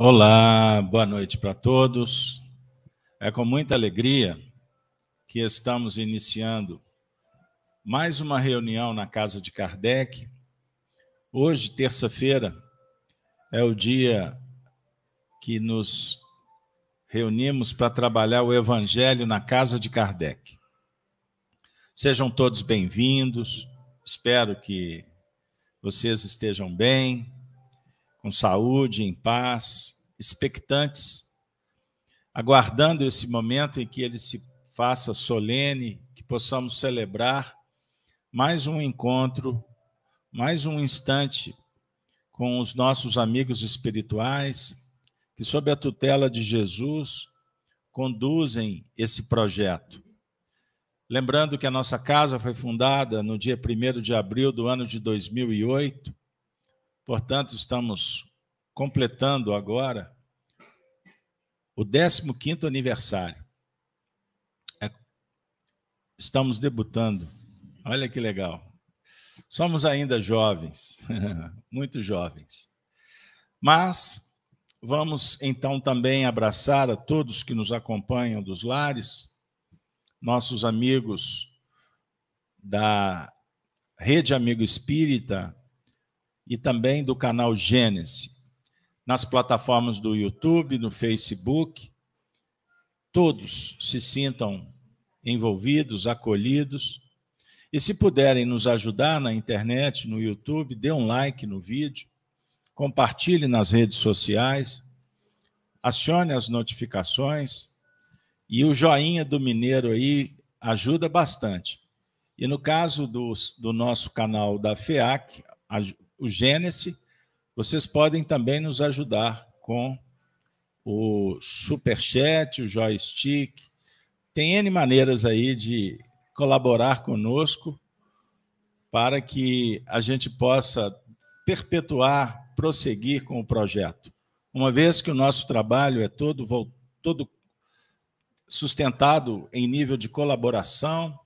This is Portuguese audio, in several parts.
Olá, boa noite para todos. É com muita alegria que estamos iniciando mais uma reunião na casa de Kardec. Hoje, terça-feira, é o dia que nos reunimos para trabalhar o Evangelho na casa de Kardec. Sejam todos bem-vindos. Espero que vocês estejam bem, com saúde, em paz, expectantes, aguardando esse momento em que ele se faça solene, que possamos celebrar mais um encontro, mais um instante com os nossos amigos espirituais, que, sob a tutela de Jesus, conduzem esse projeto. Lembrando que a nossa casa foi fundada no dia 1 de abril do ano de 2008, Portanto, estamos completando agora o 15º aniversário. É, estamos debutando. Olha que legal. Somos ainda jovens, muito jovens. Mas vamos então também abraçar a todos que nos acompanham dos lares, nossos amigos da Rede Amigo Espírita, e também do canal Gênesis, nas plataformas do YouTube, no Facebook. Todos se sintam envolvidos, acolhidos. E se puderem nos ajudar na internet, no YouTube, dê um like no vídeo, compartilhe nas redes sociais, acione as notificações e o joinha do Mineiro aí ajuda bastante. E no caso do, do nosso canal da FEAC, o Gênesis, vocês podem também nos ajudar com o Superchat, o Joystick. Tem N maneiras aí de colaborar conosco para que a gente possa perpetuar, prosseguir com o projeto. Uma vez que o nosso trabalho é todo, todo sustentado em nível de colaboração,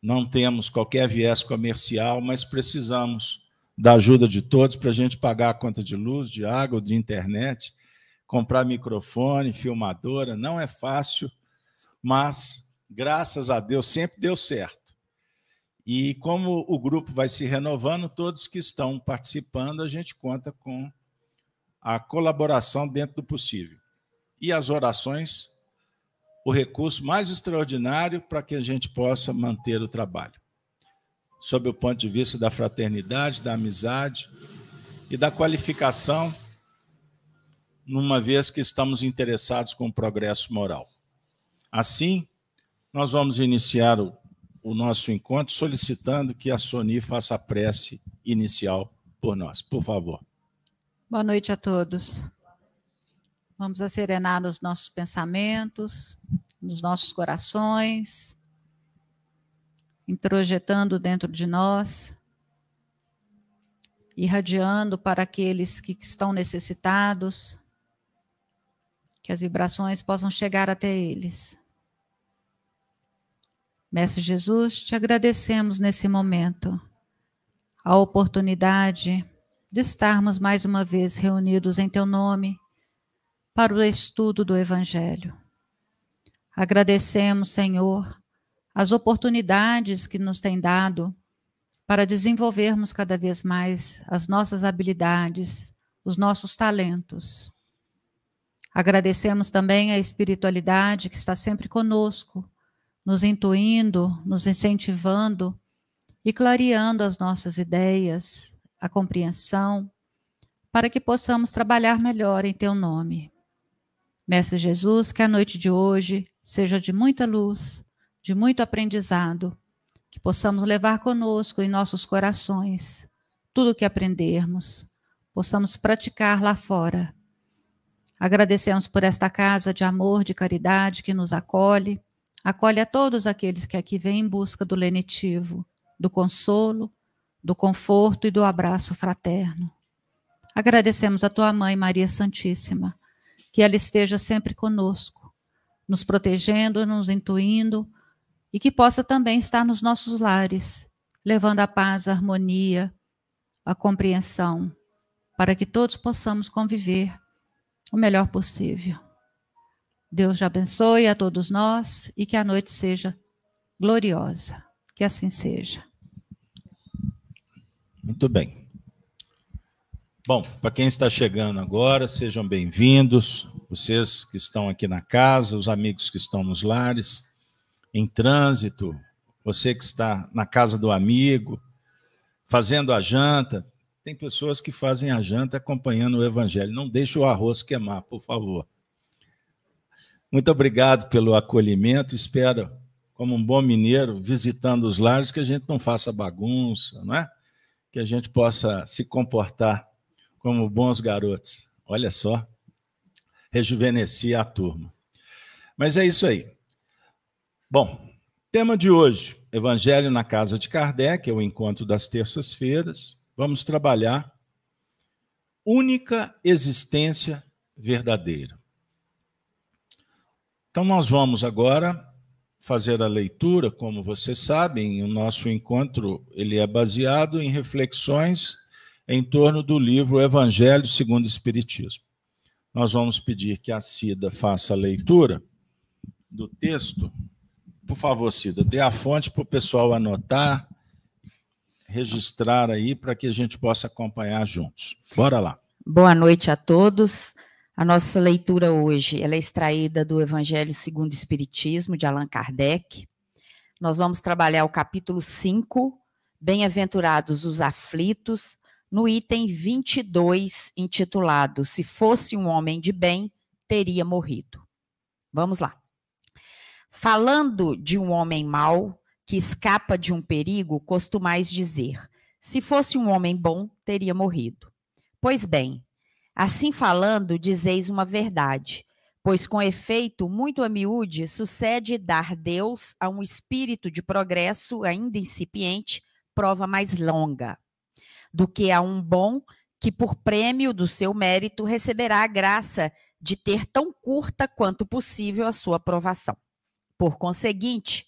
não temos qualquer viés comercial, mas precisamos da ajuda de todos para a gente pagar a conta de luz, de água, de internet, comprar microfone, filmadora. Não é fácil, mas graças a Deus sempre deu certo. E como o grupo vai se renovando, todos que estão participando, a gente conta com a colaboração dentro do possível. E as orações, o recurso mais extraordinário para que a gente possa manter o trabalho sob o ponto de vista da fraternidade, da amizade e da qualificação, numa vez que estamos interessados com o progresso moral. Assim, nós vamos iniciar o, o nosso encontro solicitando que a Soni faça a prece inicial por nós. Por favor. Boa noite a todos. Vamos serenar nos nossos pensamentos, nos nossos corações, introjetando dentro de nós, irradiando para aqueles que estão necessitados, que as vibrações possam chegar até eles. Mestre Jesus, te agradecemos nesse momento a oportunidade de estarmos mais uma vez reunidos em teu nome para o estudo do Evangelho. Agradecemos, Senhor, as oportunidades que nos tem dado para desenvolvermos cada vez mais as nossas habilidades, os nossos talentos. Agradecemos também a espiritualidade que está sempre conosco, nos intuindo, nos incentivando e clareando as nossas ideias, a compreensão, para que possamos trabalhar melhor em Teu nome. Mestre Jesus, que a noite de hoje seja de muita luz, de muito aprendizado, que possamos levar conosco em nossos corações tudo o que aprendermos, possamos praticar lá fora. Agradecemos por esta casa de amor, de caridade que nos acolhe, acolhe a todos aqueles que aqui vêm em busca do lenitivo, do consolo, do conforto e do abraço fraterno. Agradecemos a tua mãe, Maria Santíssima, que ela esteja sempre conosco, nos protegendo, nos intuindo, e que possa também estar nos nossos lares, levando a paz, a harmonia, a compreensão, para que todos possamos conviver o melhor possível. Deus te abençoe a todos nós e que a noite seja gloriosa. Que assim seja. Muito bem. Bom, para quem está chegando agora, sejam bem-vindos. Vocês que estão aqui na casa, os amigos que estão nos lares, em trânsito, você que está na casa do amigo, fazendo a janta. Tem pessoas que fazem a janta acompanhando o evangelho. Não deixe o arroz queimar, por favor. Muito obrigado pelo acolhimento. Espero, como um bom mineiro, visitando os lares, que a gente não faça bagunça, não é? Que a gente possa se comportar como bons garotos. Olha só, rejuvenesci a turma. Mas é isso aí. Bom, tema de hoje: Evangelho na casa de Kardec, é o encontro das terças-feiras. Vamos trabalhar única existência verdadeira. Então, nós vamos agora fazer a leitura, como vocês sabem, o nosso encontro ele é baseado em reflexões em torno do livro Evangelho segundo o Espiritismo. Nós vamos pedir que a Cida faça a leitura do texto. Por favor, Cida, dê a fonte para o pessoal anotar, registrar aí, para que a gente possa acompanhar juntos. Bora lá. Boa noite a todos. A nossa leitura hoje ela é extraída do Evangelho segundo o Espiritismo, de Allan Kardec. Nós vamos trabalhar o capítulo 5, Bem-aventurados os aflitos, no item 22, intitulado Se fosse um homem de bem, teria morrido. Vamos lá. Falando de um homem mau que escapa de um perigo, costumais dizer: se fosse um homem bom, teria morrido. Pois bem, Assim falando, dizeis uma verdade, pois com efeito, muito a miúde, sucede dar Deus a um espírito de progresso ainda incipiente, prova mais longa, do que a um bom que, por prêmio do seu mérito, receberá a graça de ter tão curta quanto possível a sua aprovação. Por conseguinte,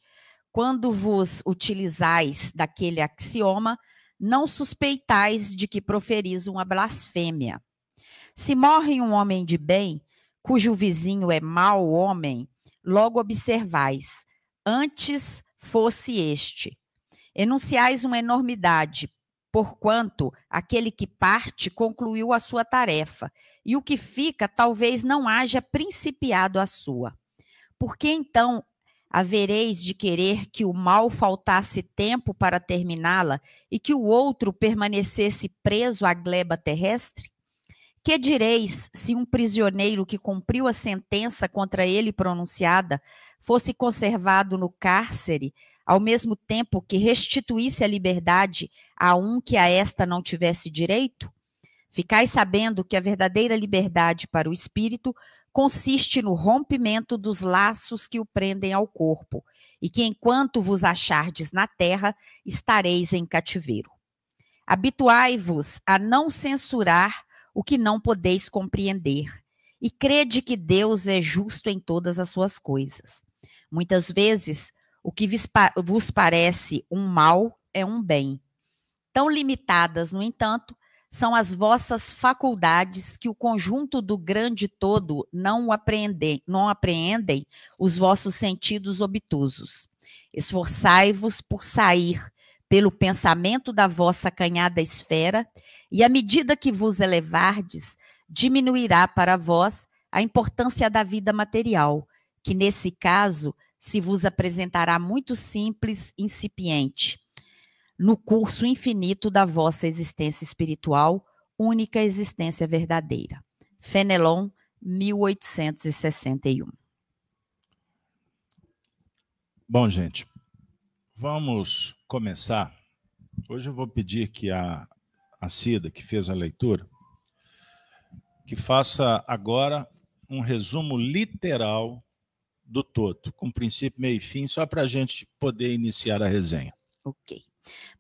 quando vos utilizais daquele axioma, não suspeitais de que proferis uma blasfêmia se morre um homem de bem, cujo vizinho é mau homem, logo observais, antes fosse este. Enunciais uma enormidade, porquanto aquele que parte concluiu a sua tarefa, e o que fica talvez não haja principiado a sua. Por que então havereis de querer que o mal faltasse tempo para terminá-la e que o outro permanecesse preso à gleba terrestre? Que direis se um prisioneiro que cumpriu a sentença contra ele pronunciada fosse conservado no cárcere, ao mesmo tempo que restituísse a liberdade a um que a esta não tivesse direito? Ficais sabendo que a verdadeira liberdade para o espírito consiste no rompimento dos laços que o prendem ao corpo, e que enquanto vos achardes na terra, estareis em cativeiro. Habituai-vos a não censurar o que não podeis compreender, e crede que Deus é justo em todas as suas coisas. Muitas vezes, o que vos parece um mal é um bem. Tão limitadas, no entanto, são as vossas faculdades que o conjunto do grande todo não apreendem, não apreendem os vossos sentidos obtusos. Esforçai-vos por sair pelo pensamento da vossa canhada esfera, e à medida que vos elevardes, diminuirá para vós a importância da vida material, que nesse caso se vos apresentará muito simples, incipiente, no curso infinito da vossa existência espiritual, única existência verdadeira. Fenelon, 1861. Bom, gente, vamos começar, hoje eu vou pedir que a, a Cida, que fez a leitura, que faça agora um resumo literal do todo, com princípio, meio e fim, só para a gente poder iniciar a resenha. Ok.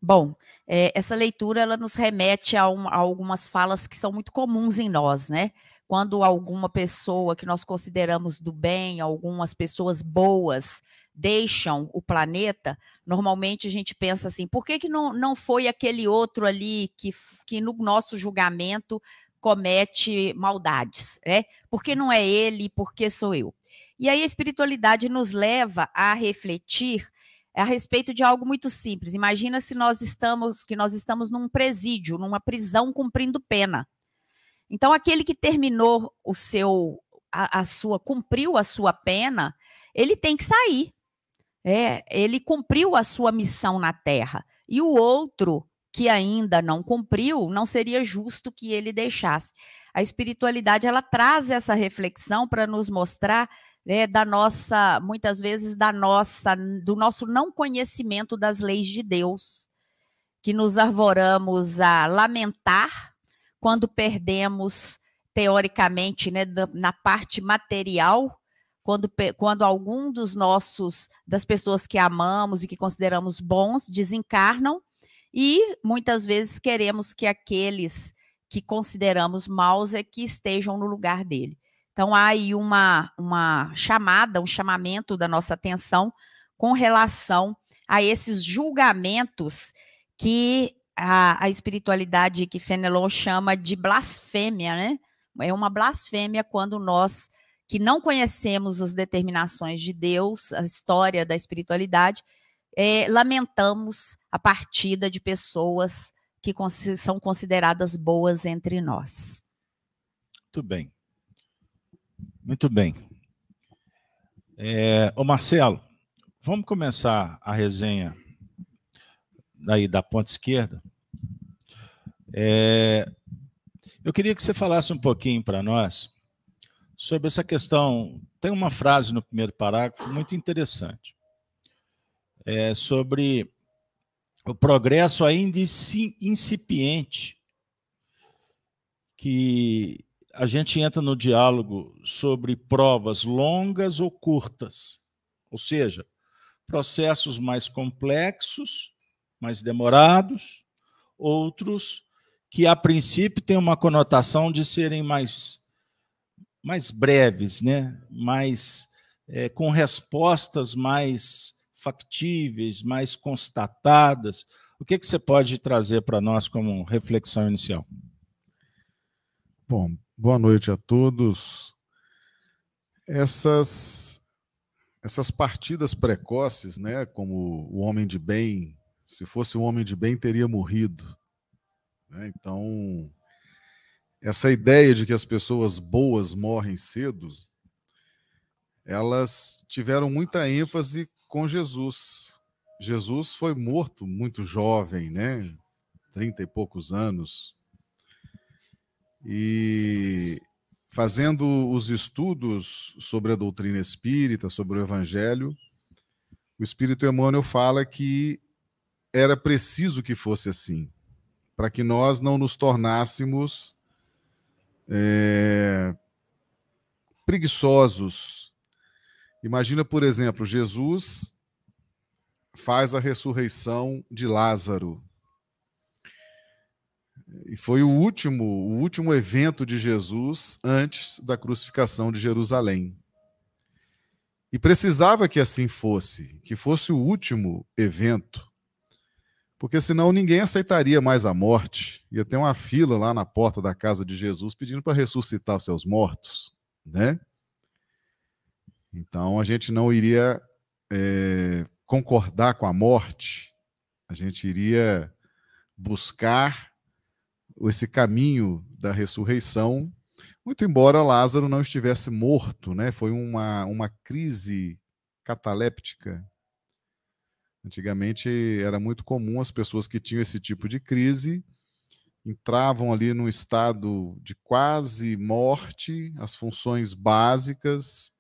Bom, é, essa leitura ela nos remete a, um, a, algumas falas que são muito comuns em nós, né? Quando alguma pessoa que nós consideramos do bem, algumas pessoas boas, deixam o planeta, normalmente a gente pensa assim: por que, que não, não foi aquele outro ali que, que no nosso julgamento comete maldades, né? Porque não é ele, porque sou eu. E aí a espiritualidade nos leva a refletir a respeito de algo muito simples. Imagina se nós estamos que nós estamos num presídio, numa prisão cumprindo pena. Então aquele que terminou o seu a, a sua cumpriu a sua pena, ele tem que sair. É, ele cumpriu a sua missão na terra. E o outro que ainda não cumpriu, não seria justo que ele deixasse. A espiritualidade ela traz essa reflexão para nos mostrar né, da nossa, muitas vezes da nossa, do nosso não conhecimento das leis de Deus, que nos arvoramos a lamentar quando perdemos teoricamente, né, na parte material, quando, quando algum dos nossos, das pessoas que amamos e que consideramos bons, desencarnam, e muitas vezes queremos que aqueles que consideramos maus é que estejam no lugar dele. Então há aí uma, uma chamada, um chamamento da nossa atenção com relação a esses julgamentos que a, a espiritualidade que Fenelon chama de blasfêmia, né? É uma blasfêmia quando nós, que não conhecemos as determinações de Deus, a história da espiritualidade, é, lamentamos a partida de pessoas que são consideradas boas entre nós. Muito bem. Muito bem. É, ô Marcelo, vamos começar a resenha daí da ponta esquerda. É, eu queria que você falasse um pouquinho para nós sobre essa questão. Tem uma frase no primeiro parágrafo muito interessante. É sobre o progresso ainda incipiente, que a gente entra no diálogo sobre provas longas ou curtas, ou seja, processos mais complexos, mais demorados, outros que a princípio tem uma conotação de serem mais, mais breves, né? mais é, com respostas mais factíveis, mais constatadas. O que, que você pode trazer para nós como reflexão inicial? Bom, boa noite a todos. Essas essas partidas precoces, né, como o homem de bem, se fosse um homem de bem teria morrido. Né? Então, essa ideia de que as pessoas boas morrem cedo, elas tiveram muita ênfase com Jesus. Jesus foi morto muito jovem, né? Trinta e poucos anos. E fazendo os estudos sobre a doutrina espírita, sobre o evangelho, o Espírito Emmanuel fala que era preciso que fosse assim para que nós não nos tornássemos é, preguiçosos. Imagina, por exemplo, Jesus faz a ressurreição de Lázaro. E foi o último, o último evento de Jesus antes da crucificação de Jerusalém. E precisava que assim fosse, que fosse o último evento porque senão ninguém aceitaria mais a morte. Ia ter uma fila lá na porta da casa de Jesus pedindo para ressuscitar seus mortos, né? Então a gente não iria é, concordar com a morte, a gente iria buscar esse caminho da ressurreição, muito embora Lázaro não estivesse morto, né? Foi uma, uma crise cataléptica Antigamente era muito comum as pessoas que tinham esse tipo de crise entravam ali num estado de quase morte, as funções básicas,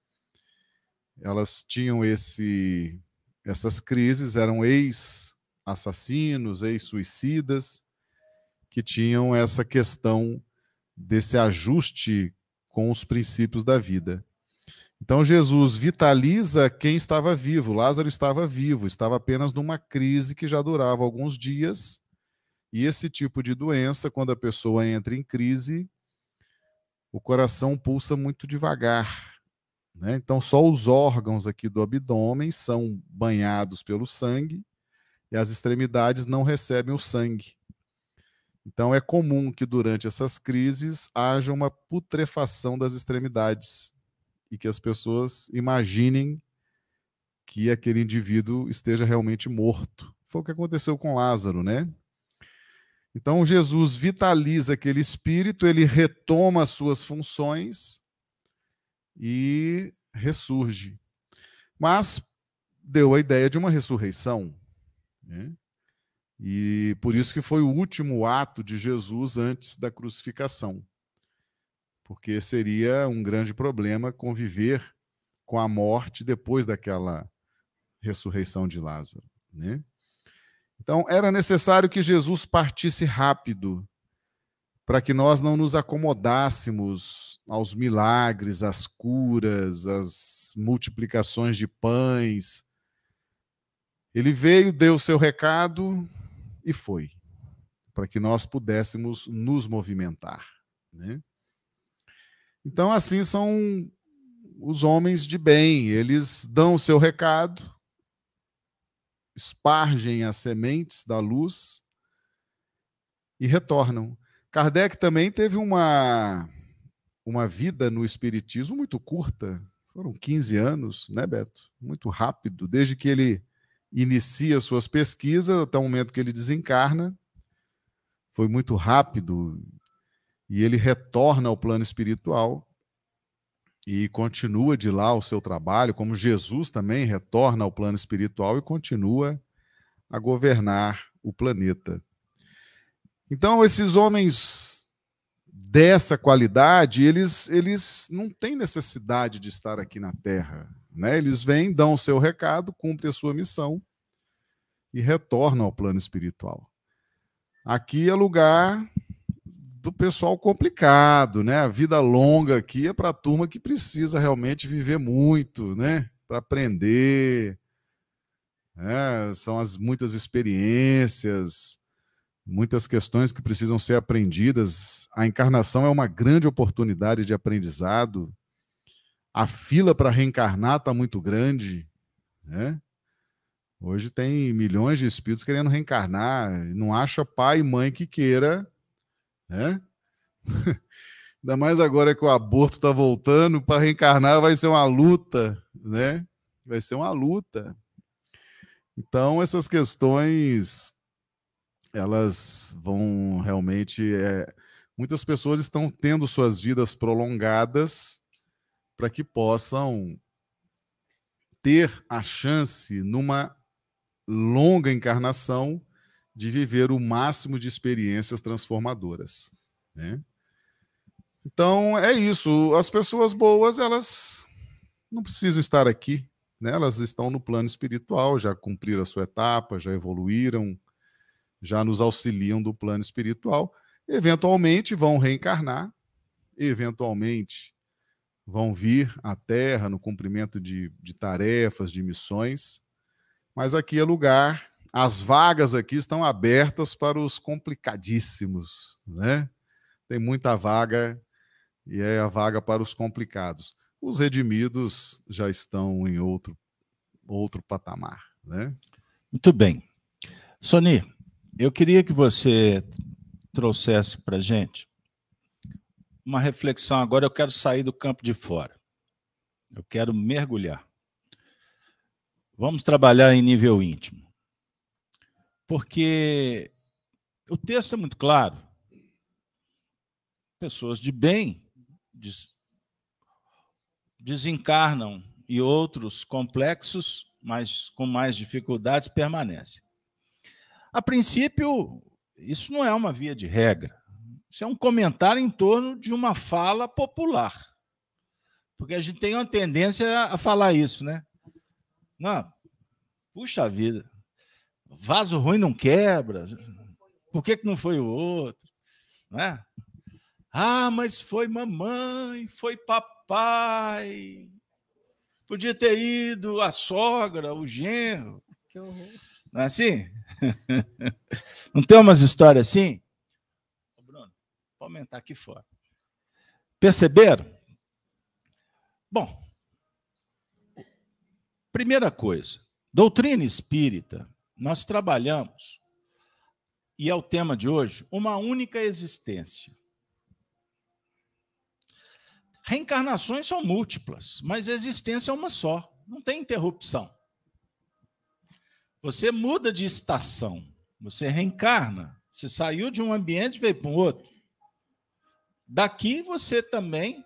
elas tinham esse essas crises, eram ex-assassinos, ex-suicidas, que tinham essa questão desse ajuste com os princípios da vida. Então Jesus vitaliza quem estava vivo. Lázaro estava vivo, estava apenas numa crise que já durava alguns dias. E esse tipo de doença, quando a pessoa entra em crise, o coração pulsa muito devagar. Né? Então, só os órgãos aqui do abdômen são banhados pelo sangue e as extremidades não recebem o sangue. Então, é comum que durante essas crises haja uma putrefação das extremidades e que as pessoas imaginem que aquele indivíduo esteja realmente morto. Foi o que aconteceu com Lázaro, né? Então, Jesus vitaliza aquele espírito, ele retoma suas funções e ressurge. Mas deu a ideia de uma ressurreição. Né? E por isso que foi o último ato de Jesus antes da crucificação. Porque seria um grande problema conviver com a morte depois daquela ressurreição de Lázaro. Né? Então, era necessário que Jesus partisse rápido, para que nós não nos acomodássemos aos milagres, às curas, às multiplicações de pães. Ele veio, deu o seu recado, e foi, para que nós pudéssemos nos movimentar. Né? Então, assim são os homens de bem, eles dão o seu recado, espargem as sementes da luz e retornam. Kardec também teve uma, uma vida no Espiritismo muito curta, foram 15 anos, né, Beto? Muito rápido, desde que ele inicia suas pesquisas até o momento que ele desencarna. Foi muito rápido e ele retorna ao plano espiritual e continua de lá o seu trabalho, como Jesus também retorna ao plano espiritual e continua a governar o planeta. Então, esses homens dessa qualidade, eles, eles não têm necessidade de estar aqui na Terra. Né? Eles vêm, dão o seu recado, cumprem a sua missão e retornam ao plano espiritual. Aqui é lugar do pessoal complicado, né? A vida longa aqui é para a turma que precisa realmente viver muito, né? Para aprender. É, são as muitas experiências, muitas questões que precisam ser aprendidas. A encarnação é uma grande oportunidade de aprendizado a fila para reencarnar está muito grande. Né? Hoje tem milhões de espíritos querendo reencarnar, não acha pai e mãe que queira. Né? Ainda mais agora que o aborto está voltando, para reencarnar vai ser uma luta, né? Vai ser uma luta. Então, essas questões, elas vão realmente. É... muitas pessoas estão tendo suas vidas prolongadas para que possam ter a chance, numa longa encarnação, de viver o máximo de experiências transformadoras. Né? Então, é isso. As pessoas boas, elas não precisam estar aqui. Né? Elas estão no plano espiritual, já cumpriram a sua etapa, já evoluíram, já nos auxiliam do plano espiritual. Eventualmente vão reencarnar, eventualmente vão vir à Terra no cumprimento de, de tarefas, de missões, mas aqui é lugar, as vagas aqui estão abertas para os complicadíssimos, né? Tem muita vaga e é a vaga para os complicados. Os redimidos já estão em outro, outro patamar, né? Muito bem. Soni, eu queria que você trouxesse para gente uma reflexão agora. Eu quero sair do campo de fora. Eu quero mergulhar. Vamos trabalhar em nível íntimo. Porque o texto é muito claro. Pessoas de bem desencarnam e outros complexos, mas com mais dificuldades, permanecem. A princípio, isso não é uma via de regra. Isso é um comentário em torno de uma fala popular. Porque a gente tem uma tendência a falar isso, né? Não, puxa vida, vaso ruim não quebra. Por que, que não foi o outro? Não é? Ah, mas foi mamãe, foi papai. Podia ter ido a sogra, o genro. Não é assim? Não tem umas histórias assim? Vou aumentar aqui fora. Perceberam? Bom, primeira coisa, doutrina espírita, nós trabalhamos e é o tema de hoje, uma única existência. Reencarnações são múltiplas, mas existência é uma só, não tem interrupção. Você muda de estação, você reencarna, você saiu de um ambiente e veio para um outro. Daqui você também,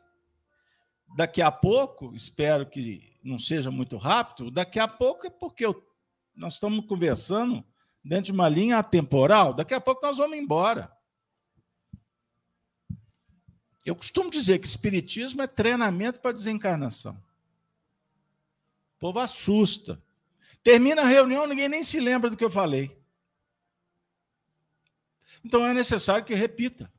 daqui a pouco, espero que não seja muito rápido, daqui a pouco é porque eu, nós estamos conversando dentro de uma linha atemporal, daqui a pouco nós vamos embora. Eu costumo dizer que espiritismo é treinamento para desencarnação. O povo assusta. Termina a reunião, ninguém nem se lembra do que eu falei. Então é necessário que repita.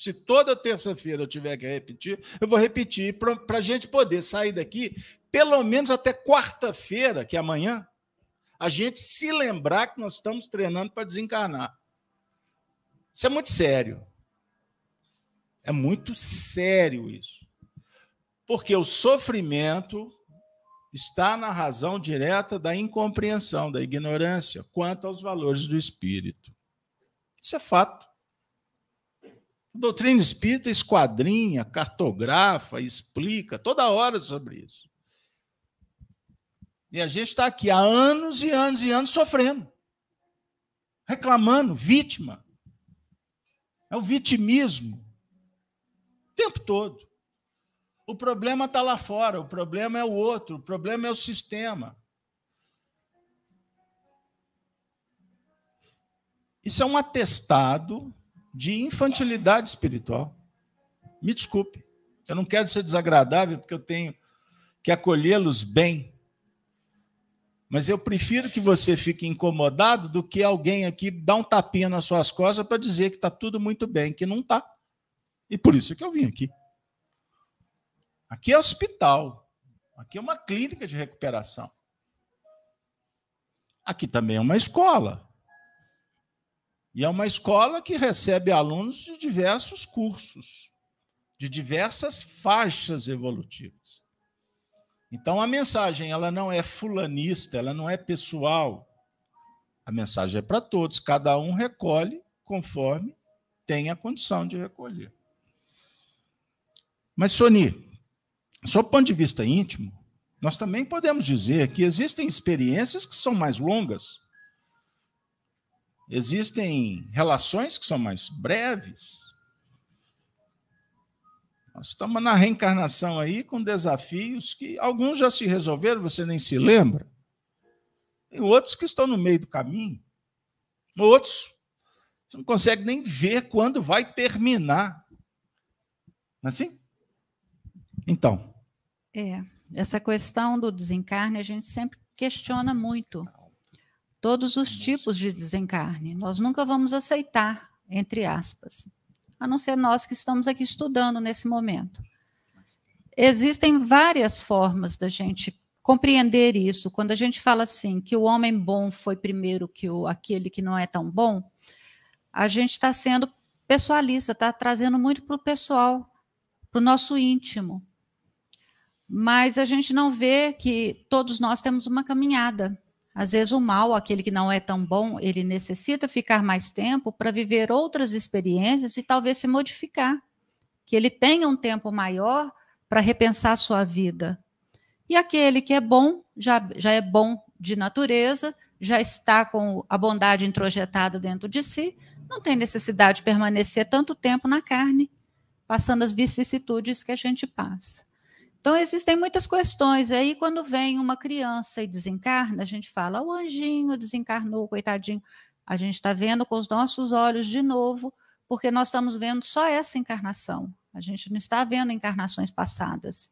Se toda terça-feira eu tiver que repetir, eu vou repetir para a gente poder sair daqui, pelo menos até quarta-feira, que é amanhã, a gente se lembrar que nós estamos treinando para desencarnar. Isso é muito sério. É muito sério isso. Porque o sofrimento está na razão direta da incompreensão, da ignorância quanto aos valores do espírito. Isso é fato. Doutrina espírita esquadrinha, cartografa, explica toda hora sobre isso. E a gente está aqui há anos e anos e anos sofrendo, reclamando, vítima. É o vitimismo. O tempo todo. O problema está lá fora, o problema é o outro, o problema é o sistema. Isso é um atestado de infantilidade espiritual. Me desculpe, eu não quero ser desagradável porque eu tenho que acolhê-los bem. Mas eu prefiro que você fique incomodado do que alguém aqui dar um tapinha nas suas costas para dizer que está tudo muito bem, que não está. E por isso que eu vim aqui. Aqui é hospital. Aqui é uma clínica de recuperação. Aqui também é uma escola. E é uma escola que recebe alunos de diversos cursos, de diversas faixas evolutivas. Então a mensagem ela não é fulanista, ela não é pessoal. A mensagem é para todos, cada um recolhe conforme tem a condição de recolher. Mas Soni, sob ponto de vista íntimo, nós também podemos dizer que existem experiências que são mais longas. Existem relações que são mais breves. Nós estamos na reencarnação aí com desafios que alguns já se resolveram, você nem se lembra. Tem outros que estão no meio do caminho. Outros você não consegue nem ver quando vai terminar. Não é assim? Então. É, essa questão do desencarne a gente sempre questiona muito. Todos os tipos de desencarne. Nós nunca vamos aceitar, entre aspas a não ser nós que estamos aqui estudando nesse momento. Existem várias formas da gente compreender isso. Quando a gente fala assim, que o homem bom foi primeiro que o, aquele que não é tão bom, a gente está sendo pessoalista, está trazendo muito para o pessoal, para o nosso íntimo. Mas a gente não vê que todos nós temos uma caminhada. Às vezes, o mal, aquele que não é tão bom, ele necessita ficar mais tempo para viver outras experiências e talvez se modificar. Que ele tenha um tempo maior para repensar sua vida. E aquele que é bom, já, já é bom de natureza, já está com a bondade introjetada dentro de si, não tem necessidade de permanecer tanto tempo na carne, passando as vicissitudes que a gente passa. Então, existem muitas questões. Aí, quando vem uma criança e desencarna, a gente fala: o anjinho desencarnou, coitadinho. A gente está vendo com os nossos olhos de novo, porque nós estamos vendo só essa encarnação. A gente não está vendo encarnações passadas,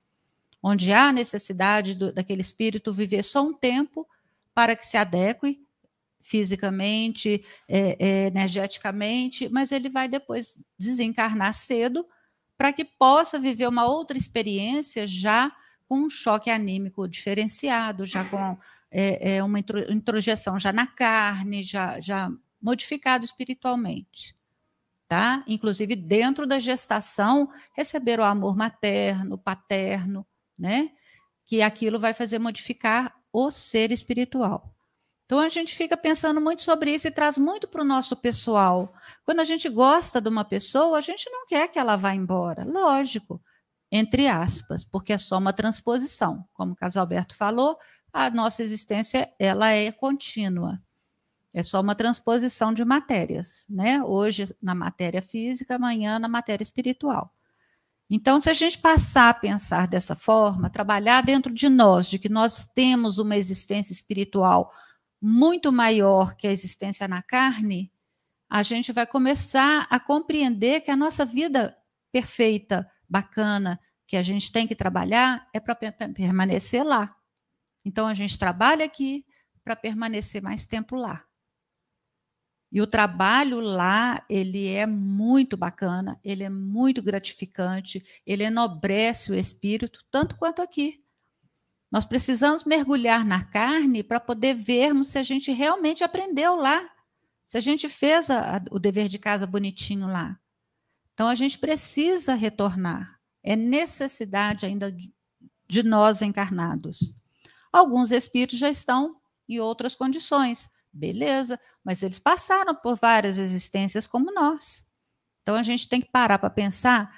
onde há necessidade do, daquele espírito viver só um tempo para que se adeque fisicamente, é, é, energeticamente, mas ele vai depois desencarnar cedo para que possa viver uma outra experiência já com um choque anímico diferenciado, já com é, é, uma introjeção já na carne, já, já modificado espiritualmente. Tá? Inclusive, dentro da gestação, receber o amor materno, paterno, né? que aquilo vai fazer modificar o ser espiritual. Então a gente fica pensando muito sobre isso e traz muito para o nosso pessoal. Quando a gente gosta de uma pessoa, a gente não quer que ela vá embora. Lógico, entre aspas, porque é só uma transposição. Como o Carlos Alberto falou, a nossa existência ela é contínua. É só uma transposição de matérias, né? Hoje na matéria física, amanhã na matéria espiritual. Então, se a gente passar a pensar dessa forma, trabalhar dentro de nós, de que nós temos uma existência espiritual muito maior que a existência na carne, a gente vai começar a compreender que a nossa vida perfeita, bacana, que a gente tem que trabalhar, é para permanecer lá. Então, a gente trabalha aqui para permanecer mais tempo lá. E o trabalho lá, ele é muito bacana, ele é muito gratificante, ele enobrece o espírito, tanto quanto aqui. Nós precisamos mergulhar na carne para poder vermos se a gente realmente aprendeu lá, se a gente fez a, a, o dever de casa bonitinho lá. Então a gente precisa retornar. É necessidade ainda de, de nós encarnados. Alguns espíritos já estão em outras condições, beleza, mas eles passaram por várias existências como nós. Então a gente tem que parar para pensar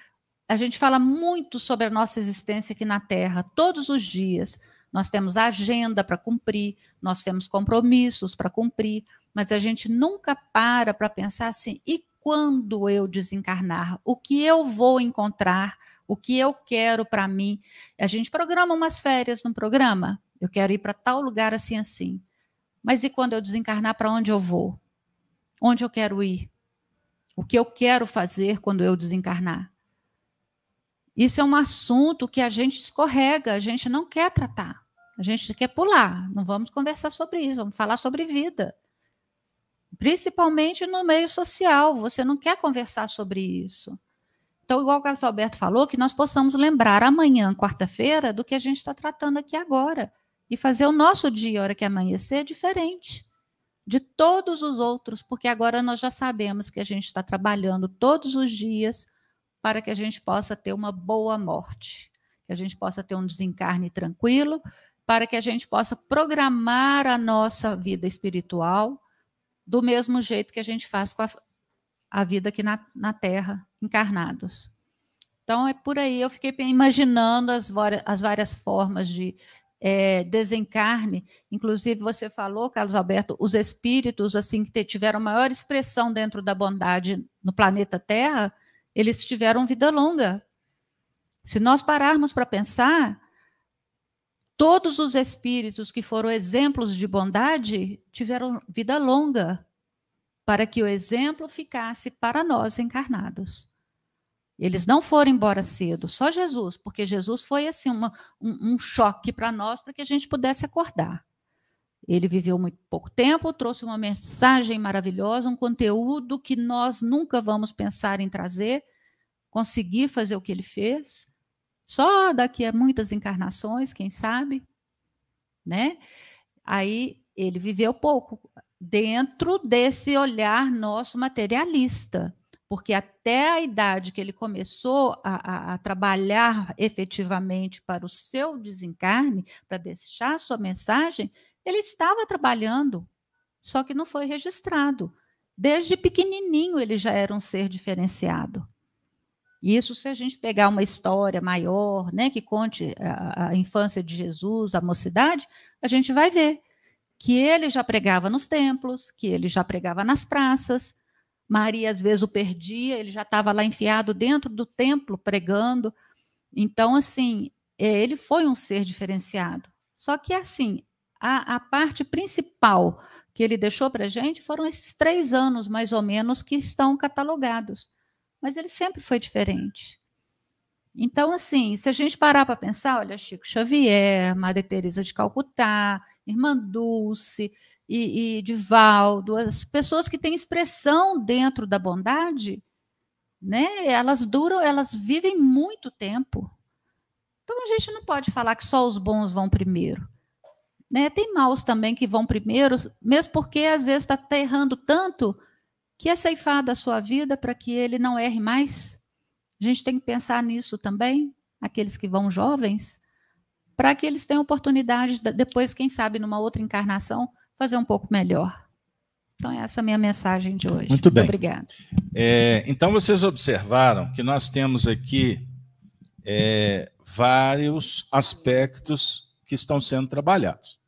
a gente fala muito sobre a nossa existência aqui na Terra, todos os dias. Nós temos agenda para cumprir, nós temos compromissos para cumprir, mas a gente nunca para para pensar assim: e quando eu desencarnar? O que eu vou encontrar? O que eu quero para mim? A gente programa umas férias no programa. Eu quero ir para tal lugar assim, assim. Mas e quando eu desencarnar, para onde eu vou? Onde eu quero ir? O que eu quero fazer quando eu desencarnar? Isso é um assunto que a gente escorrega, a gente não quer tratar. A gente quer pular. Não vamos conversar sobre isso, vamos falar sobre vida. Principalmente no meio social, você não quer conversar sobre isso. Então, igual o Carlos Alberto falou, que nós possamos lembrar amanhã, quarta-feira, do que a gente está tratando aqui agora. E fazer o nosso dia, a hora que amanhecer, diferente de todos os outros, porque agora nós já sabemos que a gente está trabalhando todos os dias para que a gente possa ter uma boa morte, que a gente possa ter um desencarne tranquilo, para que a gente possa programar a nossa vida espiritual do mesmo jeito que a gente faz com a, a vida aqui na, na Terra, encarnados. Então, é por aí. Eu fiquei imaginando as, as várias formas de é, desencarne. Inclusive, você falou, Carlos Alberto, os espíritos assim que tiveram maior expressão dentro da bondade no planeta Terra eles tiveram vida longa. Se nós pararmos para pensar, todos os espíritos que foram exemplos de bondade tiveram vida longa, para que o exemplo ficasse para nós encarnados. Eles não foram embora cedo, só Jesus, porque Jesus foi assim uma, um, um choque para nós, para que a gente pudesse acordar. Ele viveu muito pouco tempo, trouxe uma mensagem maravilhosa, um conteúdo que nós nunca vamos pensar em trazer, conseguir fazer o que ele fez. Só daqui a muitas encarnações, quem sabe, né? Aí ele viveu pouco dentro desse olhar nosso materialista, porque até a idade que ele começou a, a, a trabalhar efetivamente para o seu desencarne, para deixar sua mensagem, ele estava trabalhando, só que não foi registrado. Desde pequenininho ele já era um ser diferenciado. Isso se a gente pegar uma história maior, né, que conte a, a, infância de Jesus, a mocidade, a gente vai ver que ele já pregava nos templos, que ele já pregava nas praças. Maria às vezes o perdia, ele já estava lá enfiado dentro do templo pregando. Então, assim, é, ele foi um ser diferenciado. Só que, assim, a, a parte principal que ele deixou para a gente foram esses três anos, mais ou menos, que estão catalogados. Mas ele sempre foi diferente. Então, assim, se a gente parar para pensar, olha, Chico Xavier, Madre Teresa de Calcutá, Irmã Dulce e, e Divaldo, as pessoas que têm expressão dentro da bondade, né? Elas duram, elas vivem muito tempo. Então a gente não pode falar que só os bons vão primeiro. Né? Tem maus também que vão primeiro, mesmo porque às vezes está tá errando tanto que é ceifada a sua vida para que ele não erre mais. A gente tem que pensar nisso também, aqueles que vão jovens, para que eles tenham oportunidade, depois, quem sabe, numa outra encarnação, fazer um pouco melhor. Então, essa é a minha mensagem de hoje. Muito bem. Obrigada. É, então, vocês observaram que nós temos aqui é, vários aspectos que estão sendo trabalhados.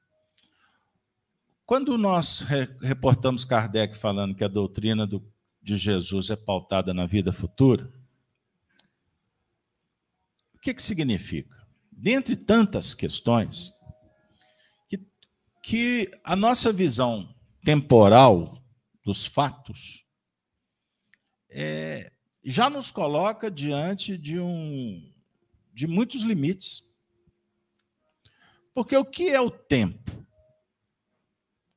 Quando nós reportamos Kardec falando que a doutrina do, de Jesus é pautada na vida futura, o que, que significa? Dentre tantas questões, que, que a nossa visão temporal dos fatos é, já nos coloca diante de um de muitos limites. Porque o que é o tempo?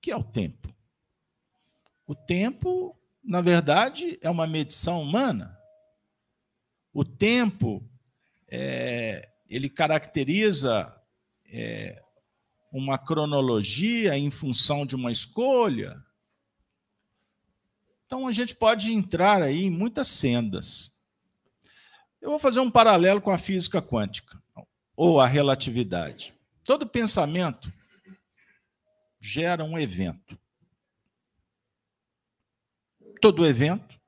Que é o tempo? O tempo, na verdade, é uma medição humana. O tempo, é, ele caracteriza é, uma cronologia em função de uma escolha. Então a gente pode entrar aí em muitas sendas. Eu vou fazer um paralelo com a física quântica ou a relatividade. Todo pensamento gera um evento. Todo evento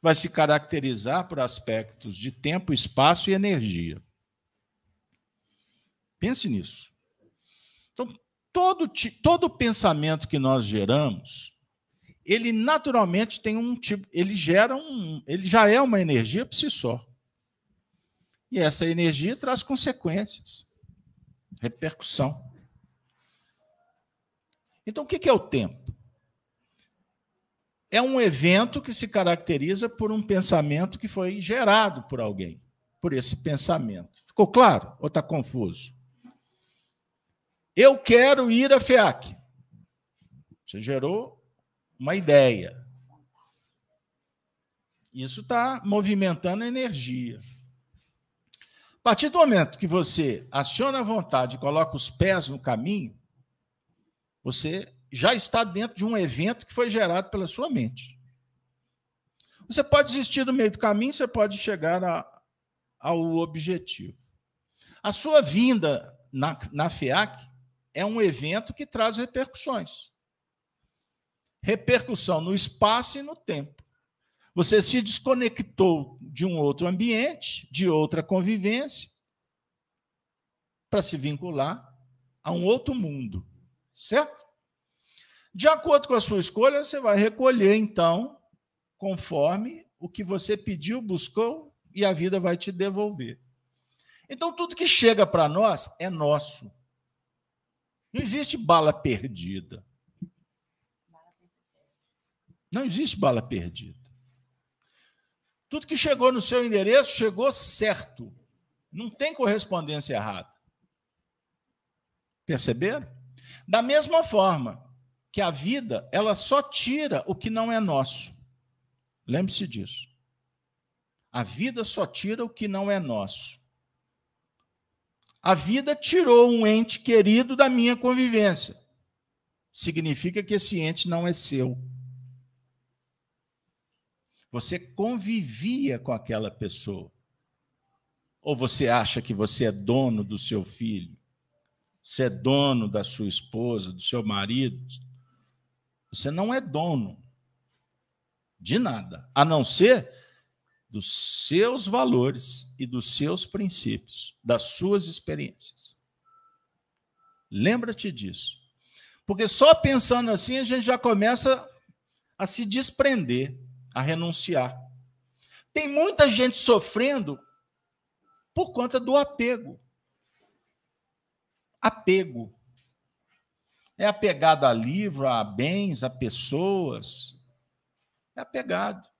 vai se caracterizar por aspectos de tempo, espaço e energia. Pense nisso. Então, todo, todo pensamento que nós geramos, ele naturalmente tem um tipo, ele gera um, ele já é uma energia por si só. E essa energia traz consequências, repercussão. Então, o que é o tempo? É um evento que se caracteriza por um pensamento que foi gerado por alguém, por esse pensamento. Ficou claro ou está confuso? Eu quero ir a FEAC. Você gerou uma ideia. Isso está movimentando energia. A partir do momento que você aciona a vontade e coloca os pés no caminho, você já está dentro de um evento que foi gerado pela sua mente. Você pode desistir do meio do caminho, você pode chegar a, ao objetivo. A sua vinda na, na FEAC é um evento que traz repercussões. Repercussão no espaço e no tempo. Você se desconectou de um outro ambiente, de outra convivência, para se vincular a um outro mundo, certo? De acordo com a sua escolha, você vai recolher, então, conforme o que você pediu, buscou, e a vida vai te devolver. Então, tudo que chega para nós é nosso. Não existe bala perdida. Não existe bala perdida. Tudo que chegou no seu endereço chegou certo. Não tem correspondência errada. Perceberam? Da mesma forma que a vida, ela só tira o que não é nosso. Lembre-se disso. A vida só tira o que não é nosso. A vida tirou um ente querido da minha convivência. Significa que esse ente não é seu. Você convivia com aquela pessoa. Ou você acha que você é dono do seu filho? Você é dono da sua esposa, do seu marido? Você não é dono de nada, a não ser dos seus valores e dos seus princípios, das suas experiências. Lembra-te disso. Porque só pensando assim a gente já começa a se desprender, a renunciar. Tem muita gente sofrendo por conta do apego. Apego. É apegado a livro, a bens, a pessoas. É apegado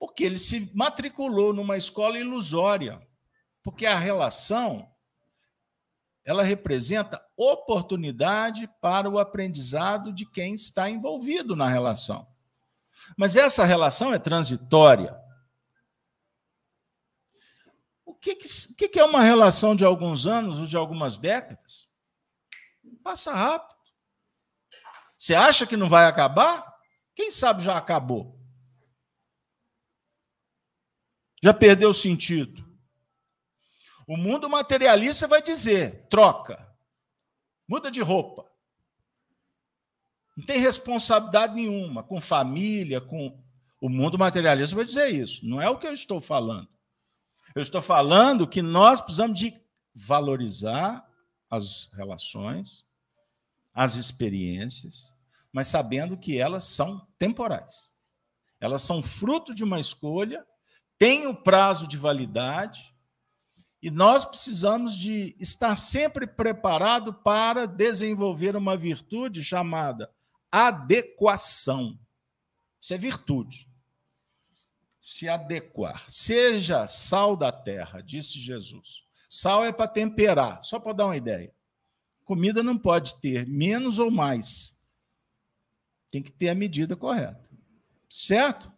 porque ele se matriculou numa escola ilusória, porque a relação ela representa oportunidade para o aprendizado de quem está envolvido na relação. Mas essa relação é transitória. Que, que, que é uma relação de alguns anos ou de algumas décadas? Passa rápido. Você acha que não vai acabar? Quem sabe já acabou? Já perdeu o sentido. O mundo materialista vai dizer: troca, muda de roupa. Não tem responsabilidade nenhuma com família, com o mundo materialista. Vai dizer isso. Não é o que eu estou falando. Eu estou falando que nós precisamos de valorizar as relações, as experiências, mas sabendo que elas são temporais. Elas são fruto de uma escolha, têm o prazo de validade, e nós precisamos de estar sempre preparado para desenvolver uma virtude chamada adequação. Isso é virtude. Se adequar. Seja sal da terra, disse Jesus. Sal é para temperar, só para dar uma ideia. Comida não pode ter menos ou mais. Tem que ter a medida correta. Certo?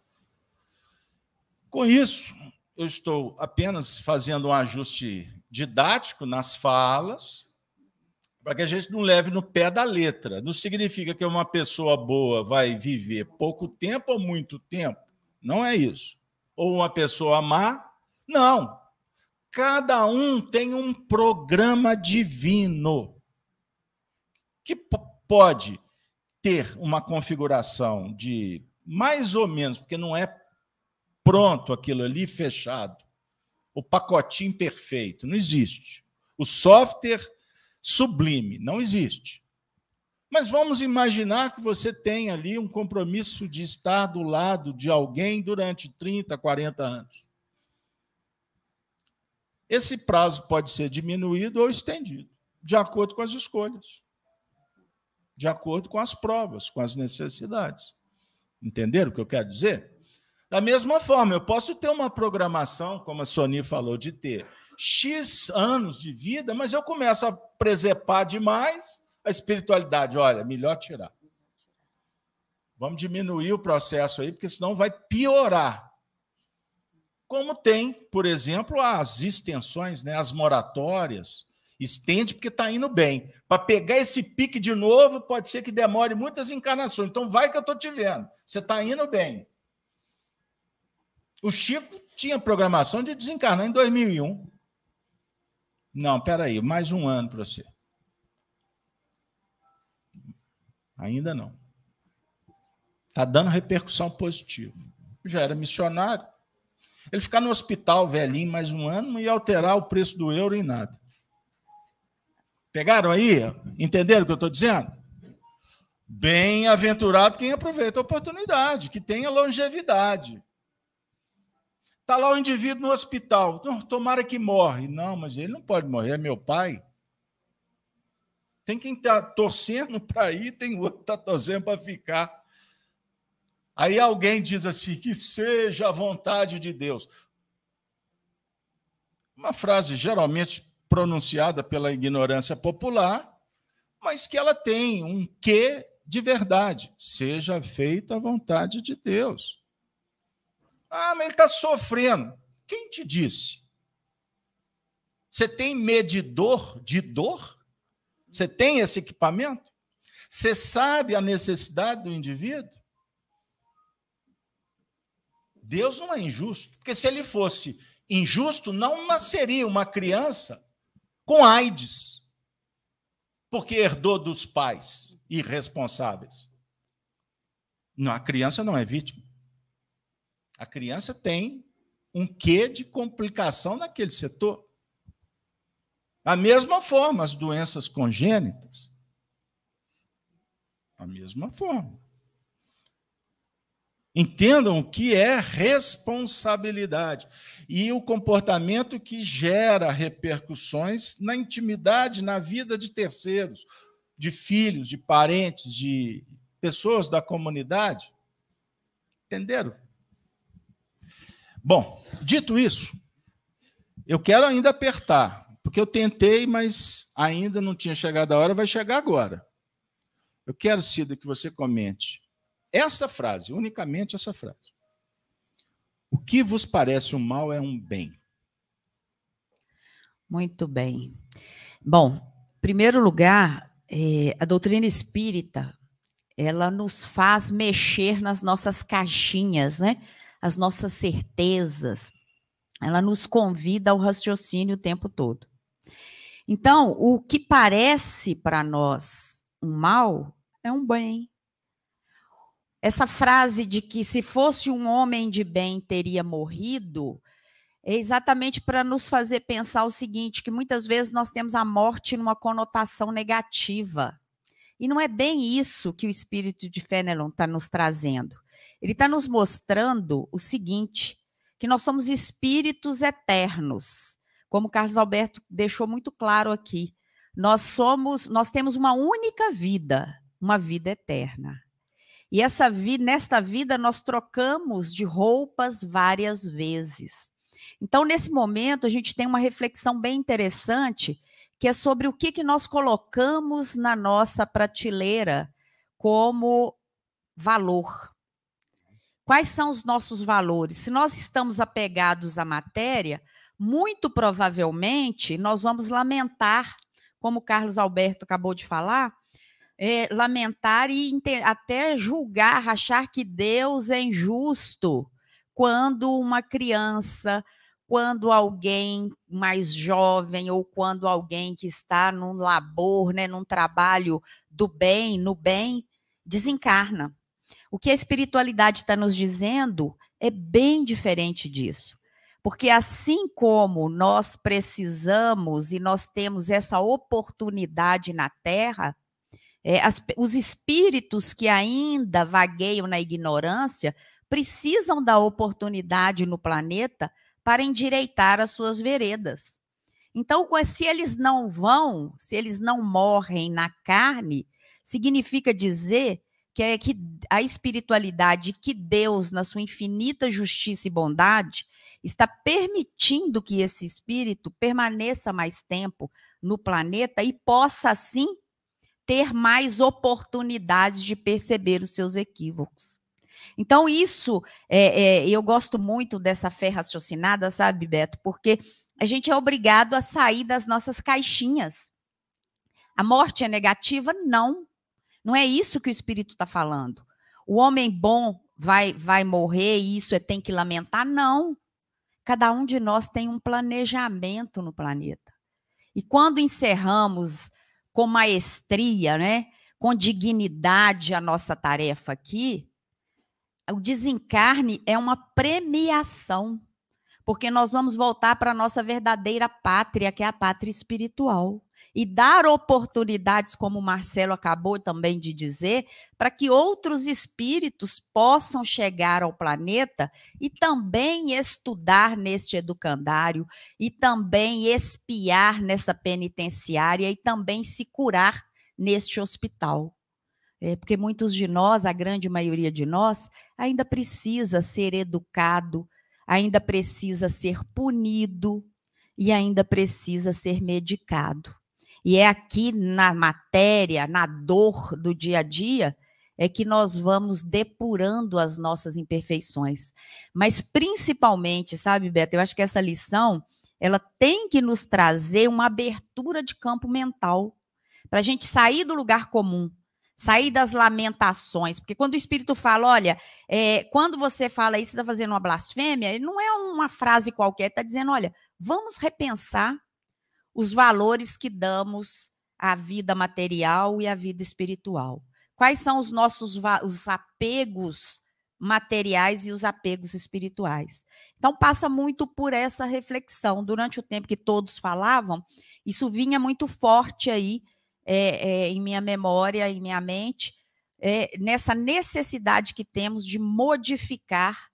Com isso, eu estou apenas fazendo um ajuste didático nas falas, para que a gente não leve no pé da letra. Não significa que uma pessoa boa vai viver pouco tempo ou muito tempo. Não é isso. Ou uma pessoa má. Não. Cada um tem um programa divino que pode ter uma configuração de mais ou menos, porque não é pronto aquilo ali fechado. O pacotinho perfeito não existe. O software sublime não existe. Mas vamos imaginar que você tem ali um compromisso de estar do lado de alguém durante 30, 40 anos. Esse prazo pode ser diminuído ou estendido, de acordo com as escolhas, de acordo com as provas, com as necessidades. Entenderam o que eu quero dizer? Da mesma forma, eu posso ter uma programação, como a Sony falou, de ter X anos de vida, mas eu começo a presepar demais a espiritualidade. Olha, melhor tirar. Vamos diminuir o processo aí, porque senão vai piorar. Como tem, por exemplo, as extensões, né, as moratórias. Estende porque está indo bem. Para pegar esse pique de novo, pode ser que demore muitas encarnações. Então, vai que eu estou te vendo. Você está indo bem. O Chico tinha programação de desencarnar em 2001. Não, peraí, mais um ano para você. Ainda não. Está dando repercussão positiva. Já era missionário. Ele ficar no hospital velhinho mais um ano ia alterar o preço do euro em nada. Pegaram aí? Entenderam o que eu estou dizendo? Bem-aventurado quem aproveita a oportunidade, que tenha longevidade. Está lá o indivíduo no hospital. Tomara que morre. Não, mas ele não pode morrer, é meu pai. Tem quem está torcendo para ir, tem outro que está torcendo para ficar. Aí alguém diz assim: que seja a vontade de Deus. Uma frase geralmente pronunciada pela ignorância popular, mas que ela tem um quê de verdade. Seja feita a vontade de Deus. Ah, mas ele está sofrendo. Quem te disse? Você tem medidor de dor? Você tem esse equipamento? Você sabe a necessidade do indivíduo? Deus não é injusto, porque se ele fosse injusto, não nasceria uma criança com AIDS, porque herdou dos pais irresponsáveis. Não, a criança não é vítima. A criança tem um quê de complicação naquele setor. Da mesma forma, as doenças congênitas. Da mesma forma. Entendam o que é responsabilidade e o comportamento que gera repercussões na intimidade, na vida de terceiros, de filhos, de parentes, de pessoas da comunidade. Entenderam? Bom, dito isso, eu quero ainda apertar, porque eu tentei, mas ainda não tinha chegado a hora, vai chegar agora. Eu quero, Cida, que você comente essa frase, unicamente essa frase. O que vos parece um mal é um bem. Muito bem. Bom, em primeiro lugar, é, a doutrina espírita, ela nos faz mexer nas nossas caixinhas, né? as nossas certezas, ela nos convida ao raciocínio o tempo todo. Então, o que parece para nós um mal é um bem. essa frase de que se fosse um homem de bem teria morrido, é exatamente para nos fazer pensar o seguinte: que muitas vezes nós temos a morte numa conotação negativa. E não é bem isso que o espírito de Fenelon está nos trazendo. Ele está nos mostrando o seguinte: que nós somos espíritos eternos, como Carlos Alberto deixou muito claro aqui. Nós somos, nós temos uma única vida, uma vida eterna. E essa vida, nesta vida nós trocamos de roupas várias vezes. Então, nesse momento, a gente tem uma reflexão bem interessante, que é sobre o que, que nós colocamos na nossa prateleira como valor. Quais são os nossos valores? Se nós estamos apegados à matéria, muito provavelmente nós vamos lamentar, como o Carlos Alberto acabou de falar, é, lamentar e até julgar, achar que Deus é injusto quando uma criança quando alguém mais jovem ou quando alguém que está num labor, né, num trabalho do bem, no bem, desencarna. O que a espiritualidade está nos dizendo é bem diferente disso. Porque assim como nós precisamos e nós temos essa oportunidade na Terra, é, as, os espíritos que ainda vagueiam na ignorância precisam da oportunidade no planeta para endireitar as suas veredas. Então, se eles não vão, se eles não morrem na carne, significa dizer que é que a espiritualidade que Deus, na sua infinita justiça e bondade, está permitindo que esse espírito permaneça mais tempo no planeta e possa assim ter mais oportunidades de perceber os seus equívocos. Então, isso, é, é, eu gosto muito dessa fé raciocinada, sabe, Beto? Porque a gente é obrigado a sair das nossas caixinhas. A morte é negativa? Não. Não é isso que o Espírito está falando. O homem bom vai, vai morrer e isso é, tem que lamentar? Não. Cada um de nós tem um planejamento no planeta. E quando encerramos com maestria, né, com dignidade a nossa tarefa aqui, o desencarne é uma premiação, porque nós vamos voltar para a nossa verdadeira pátria, que é a pátria espiritual. E dar oportunidades, como o Marcelo acabou também de dizer, para que outros espíritos possam chegar ao planeta e também estudar neste educandário, e também espiar nessa penitenciária, e também se curar neste hospital. É, porque muitos de nós, a grande maioria de nós, ainda precisa ser educado, ainda precisa ser punido e ainda precisa ser medicado. E é aqui na matéria, na dor do dia a dia, é que nós vamos depurando as nossas imperfeições. Mas principalmente, sabe, Beto, eu acho que essa lição, ela tem que nos trazer uma abertura de campo mental, para a gente sair do lugar comum, sair das lamentações, porque quando o Espírito fala, olha, é, quando você fala isso, você está fazendo uma blasfêmia, não é uma frase qualquer, está dizendo, olha, vamos repensar os valores que damos à vida material e à vida espiritual. Quais são os nossos os apegos materiais e os apegos espirituais? Então, passa muito por essa reflexão. Durante o tempo que todos falavam, isso vinha muito forte aí é, é, em minha memória, em minha mente, é, nessa necessidade que temos de modificar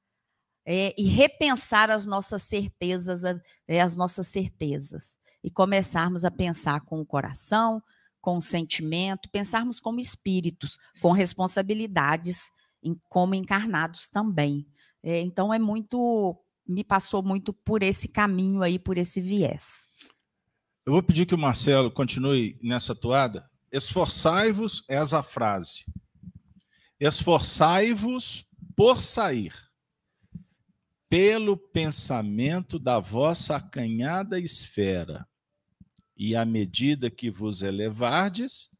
é, e repensar as nossas certezas, é, as nossas certezas, e começarmos a pensar com o coração, com o sentimento, pensarmos como espíritos, com responsabilidades, em, como encarnados também. É, então é muito, me passou muito por esse caminho aí, por esse viés. Eu vou pedir que o Marcelo continue nessa toada. Esforçai-vos, essa frase. Esforçai-vos por sair, pelo pensamento da vossa acanhada esfera, e à medida que vos elevardes,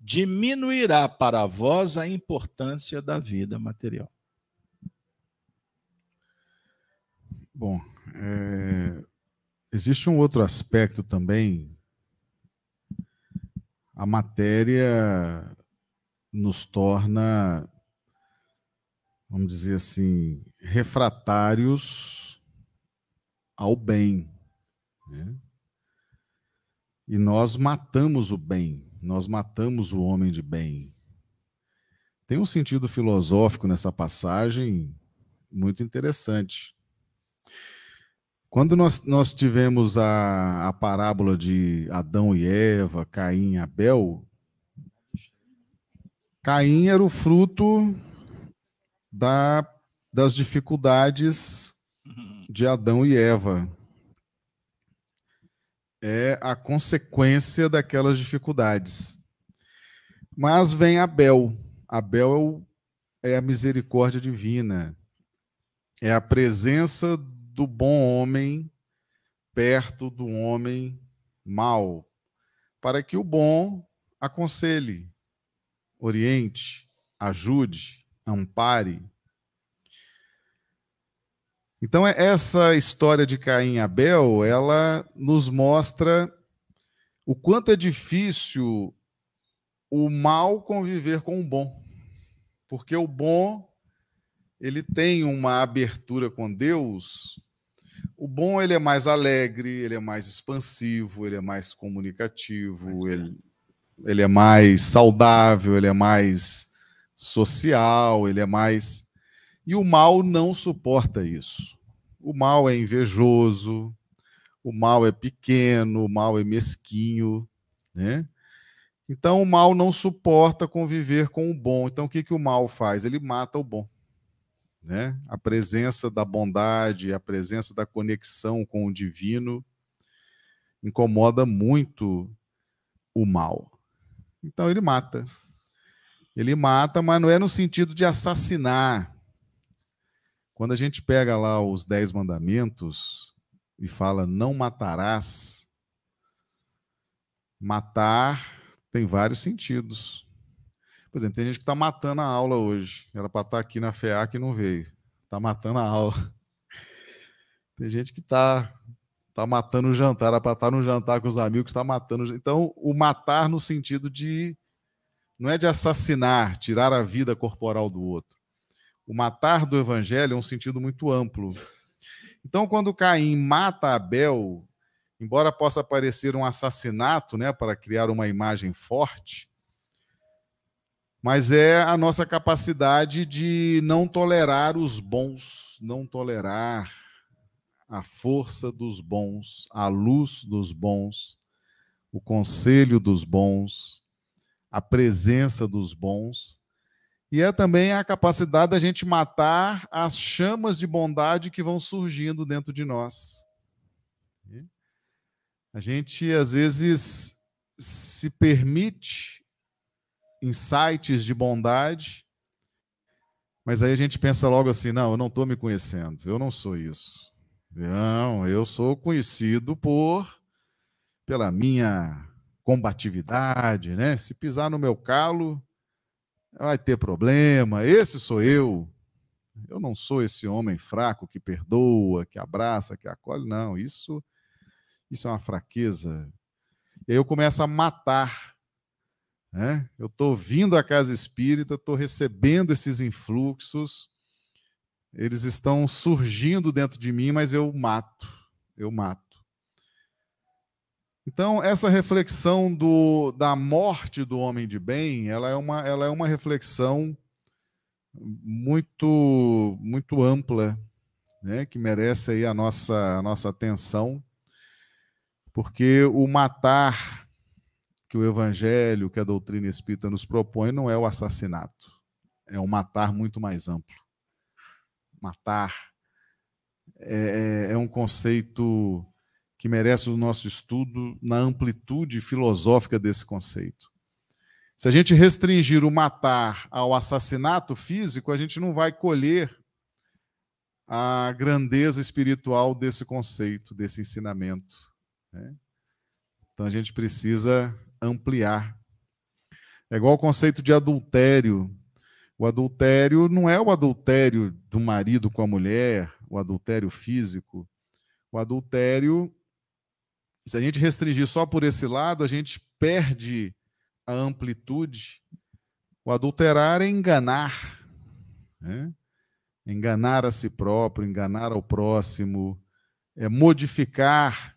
diminuirá para vós a importância da vida material. Bom, é, existe um outro aspecto também. A matéria nos torna vamos dizer assim, refratários ao bem. Né? E nós matamos o bem, nós matamos o homem de bem. Tem um sentido filosófico nessa passagem muito interessante. Quando nós, nós tivemos a, a parábola de Adão e Eva, Caim e Abel, Caim era o fruto da, das dificuldades de Adão e Eva. É a consequência daquelas dificuldades. Mas vem Abel. Abel é a misericórdia divina. É a presença do bom homem perto do homem mau, para que o bom aconselhe, oriente, ajude, ampare. Então essa história de Caim e Abel, ela nos mostra o quanto é difícil o mal conviver com o bom. Porque o bom ele tem uma abertura com Deus o bom ele é mais alegre, ele é mais expansivo, ele é mais comunicativo, mais ele, ele é mais saudável, ele é mais social, ele é mais. E o mal não suporta isso. O mal é invejoso, o mal é pequeno, o mal é mesquinho, né? Então o mal não suporta conviver com o bom. Então o que, que o mal faz? Ele mata o bom né? A presença da bondade, a presença da conexão com o divino incomoda muito o mal. Então ele mata. Ele mata, mas não é no sentido de assassinar. Quando a gente pega lá os dez mandamentos e fala não matarás, matar tem vários sentidos. Por exemplo, tem gente que está matando a aula hoje. Era para estar tá aqui na FEAC e não veio. Está matando a aula. Tem gente que está tá matando o jantar. Era para estar tá no jantar com os amigos, está matando. Então, o matar no sentido de. Não é de assassinar, tirar a vida corporal do outro. O matar do evangelho é um sentido muito amplo. Então, quando Caim mata Abel, embora possa parecer um assassinato, né, para criar uma imagem forte, mas é a nossa capacidade de não tolerar os bons, não tolerar a força dos bons, a luz dos bons, o conselho dos bons, a presença dos bons. E é também a capacidade da gente matar as chamas de bondade que vão surgindo dentro de nós. A gente, às vezes, se permite insights de bondade, mas aí a gente pensa logo assim: não, eu não estou me conhecendo, eu não sou isso. Não, eu sou conhecido por pela minha combatividade, né? Se pisar no meu calo, vai ter problema. Esse sou eu. Eu não sou esse homem fraco que perdoa, que abraça, que acolhe. Não, isso, isso é uma fraqueza. E aí eu começo a matar né? Eu estou vindo à casa espírita, estou recebendo esses influxos, eles estão surgindo dentro de mim, mas eu mato, eu mato. Então, essa reflexão do, da morte do homem de bem, ela é uma, ela é uma reflexão muito, muito ampla, né, que merece aí a nossa, a nossa atenção, porque o matar que o evangelho, que a doutrina espírita nos propõe, não é o assassinato. É um matar muito mais amplo. Matar é, é, é um conceito que merece o nosso estudo na amplitude filosófica desse conceito. Se a gente restringir o matar ao assassinato físico, a gente não vai colher a grandeza espiritual desse conceito, desse ensinamento. Né? Então a gente precisa ampliar. É igual o conceito de adultério. O adultério não é o adultério do marido com a mulher, o adultério físico. O adultério, se a gente restringir só por esse lado, a gente perde a amplitude. O adulterar é enganar. Né? enganar a si próprio, enganar ao próximo, é, modificar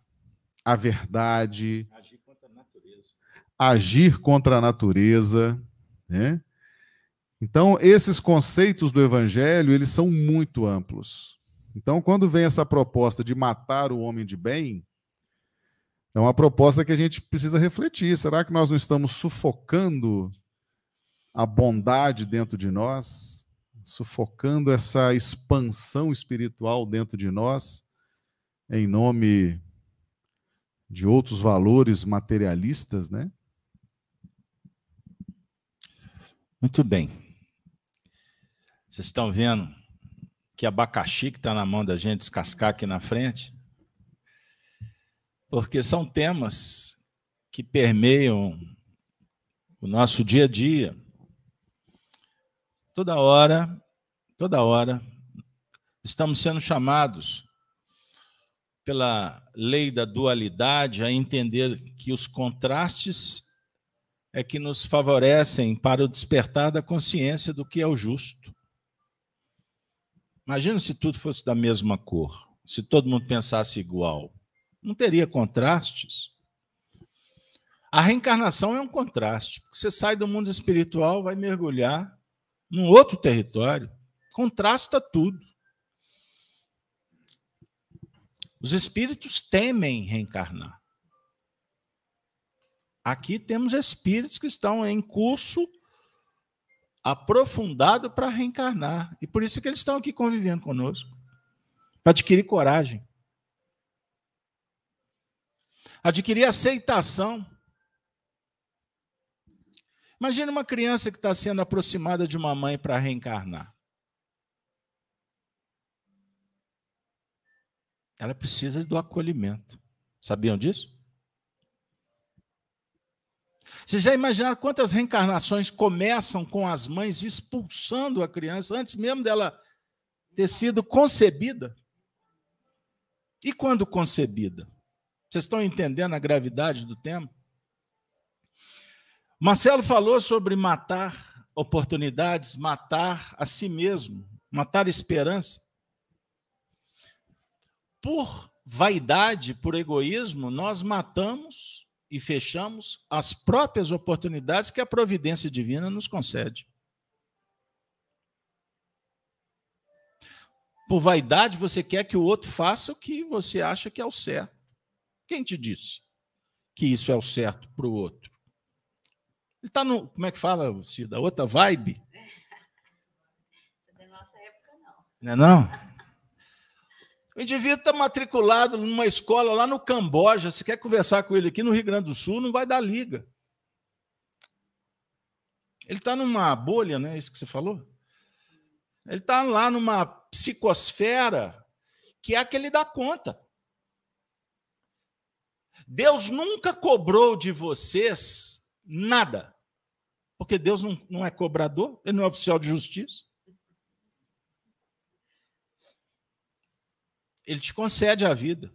a verdade, Agir contra a natureza. agir contra a natureza, né? Então, esses conceitos do evangelho, eles são muito amplos. Então, quando vem essa proposta de matar o homem de bem, é uma proposta que a gente precisa refletir. Será que nós não estamos sufocando a bondade dentro de nós? Sufocando essa expansão espiritual dentro de nós, em nome de outros valores materialistas, né? Muito bem. Vocês estão vendo que abacaxi que está na mão da gente descascar aqui na frente? Porque são temas que permeiam o nosso dia a dia. Toda hora, toda hora, estamos sendo chamados pela lei da dualidade a entender que os contrastes é que nos favorecem para o despertar da consciência do que é o justo. Imagina se tudo fosse da mesma cor, se todo mundo pensasse igual. Não teria contrastes. A reencarnação é um contraste, porque você sai do mundo espiritual, vai mergulhar num outro território, contrasta tudo. Os espíritos temem reencarnar. Aqui temos espíritos que estão em curso aprofundado para reencarnar. E por isso que eles estão aqui convivendo conosco. Para adquirir coragem. Adquirir aceitação. Imagina uma criança que está sendo aproximada de uma mãe para reencarnar. Ela precisa do acolhimento. Sabiam disso? Vocês já imaginaram quantas reencarnações começam com as mães expulsando a criança antes mesmo dela ter sido concebida? E quando concebida? Vocês estão entendendo a gravidade do tema? Marcelo falou sobre matar oportunidades, matar a si mesmo, matar esperança. Por vaidade, por egoísmo, nós matamos e fechamos as próprias oportunidades que a providência divina nos concede. Por vaidade, você quer que o outro faça o que você acha que é o certo. Quem te disse que isso é o certo para o outro? Ele está no. Como é que fala, Cida? Outra vibe? Da nossa época, não. Não é não? O indivíduo está matriculado numa escola lá no Camboja. Você quer conversar com ele aqui no Rio Grande do Sul, não vai dar liga. Ele está numa bolha, né? Isso que você falou? Ele está lá numa psicosfera que é a que ele dá conta. Deus nunca cobrou de vocês nada. Porque Deus não, não é cobrador, ele não é oficial de justiça. Ele te concede a vida.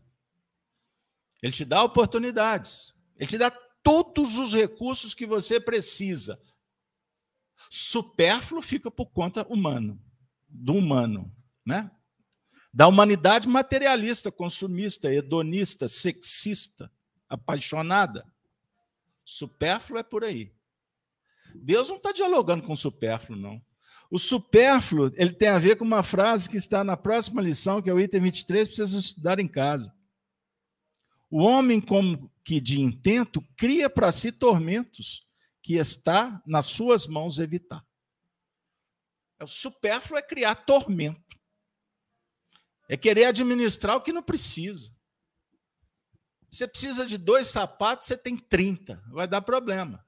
Ele te dá oportunidades. Ele te dá todos os recursos que você precisa. Supérfluo fica por conta humano, do humano, né? Da humanidade materialista, consumista, hedonista, sexista, apaixonada. Supérfluo é por aí. Deus não está dialogando com o supérfluo, não. O supérfluo ele tem a ver com uma frase que está na próxima lição, que é o item 23, precisa estudar em casa. O homem, como que de intento, cria para si tormentos que está nas suas mãos evitar. O supérfluo é criar tormento. É querer administrar o que não precisa. Você precisa de dois sapatos, você tem 30. Vai dar problema.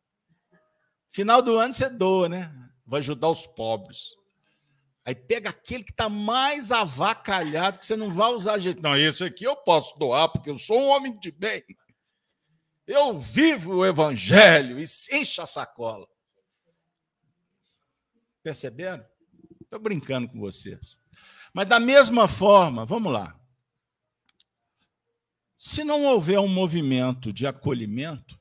Final do ano você doa, né? Vai ajudar os pobres. Aí pega aquele que está mais avacalhado, que você não vai usar jeito. Não, esse aqui eu posso doar, porque eu sou um homem de bem. Eu vivo o evangelho e enche a sacola. Perceberam? Estou brincando com vocês. Mas da mesma forma, vamos lá. Se não houver um movimento de acolhimento,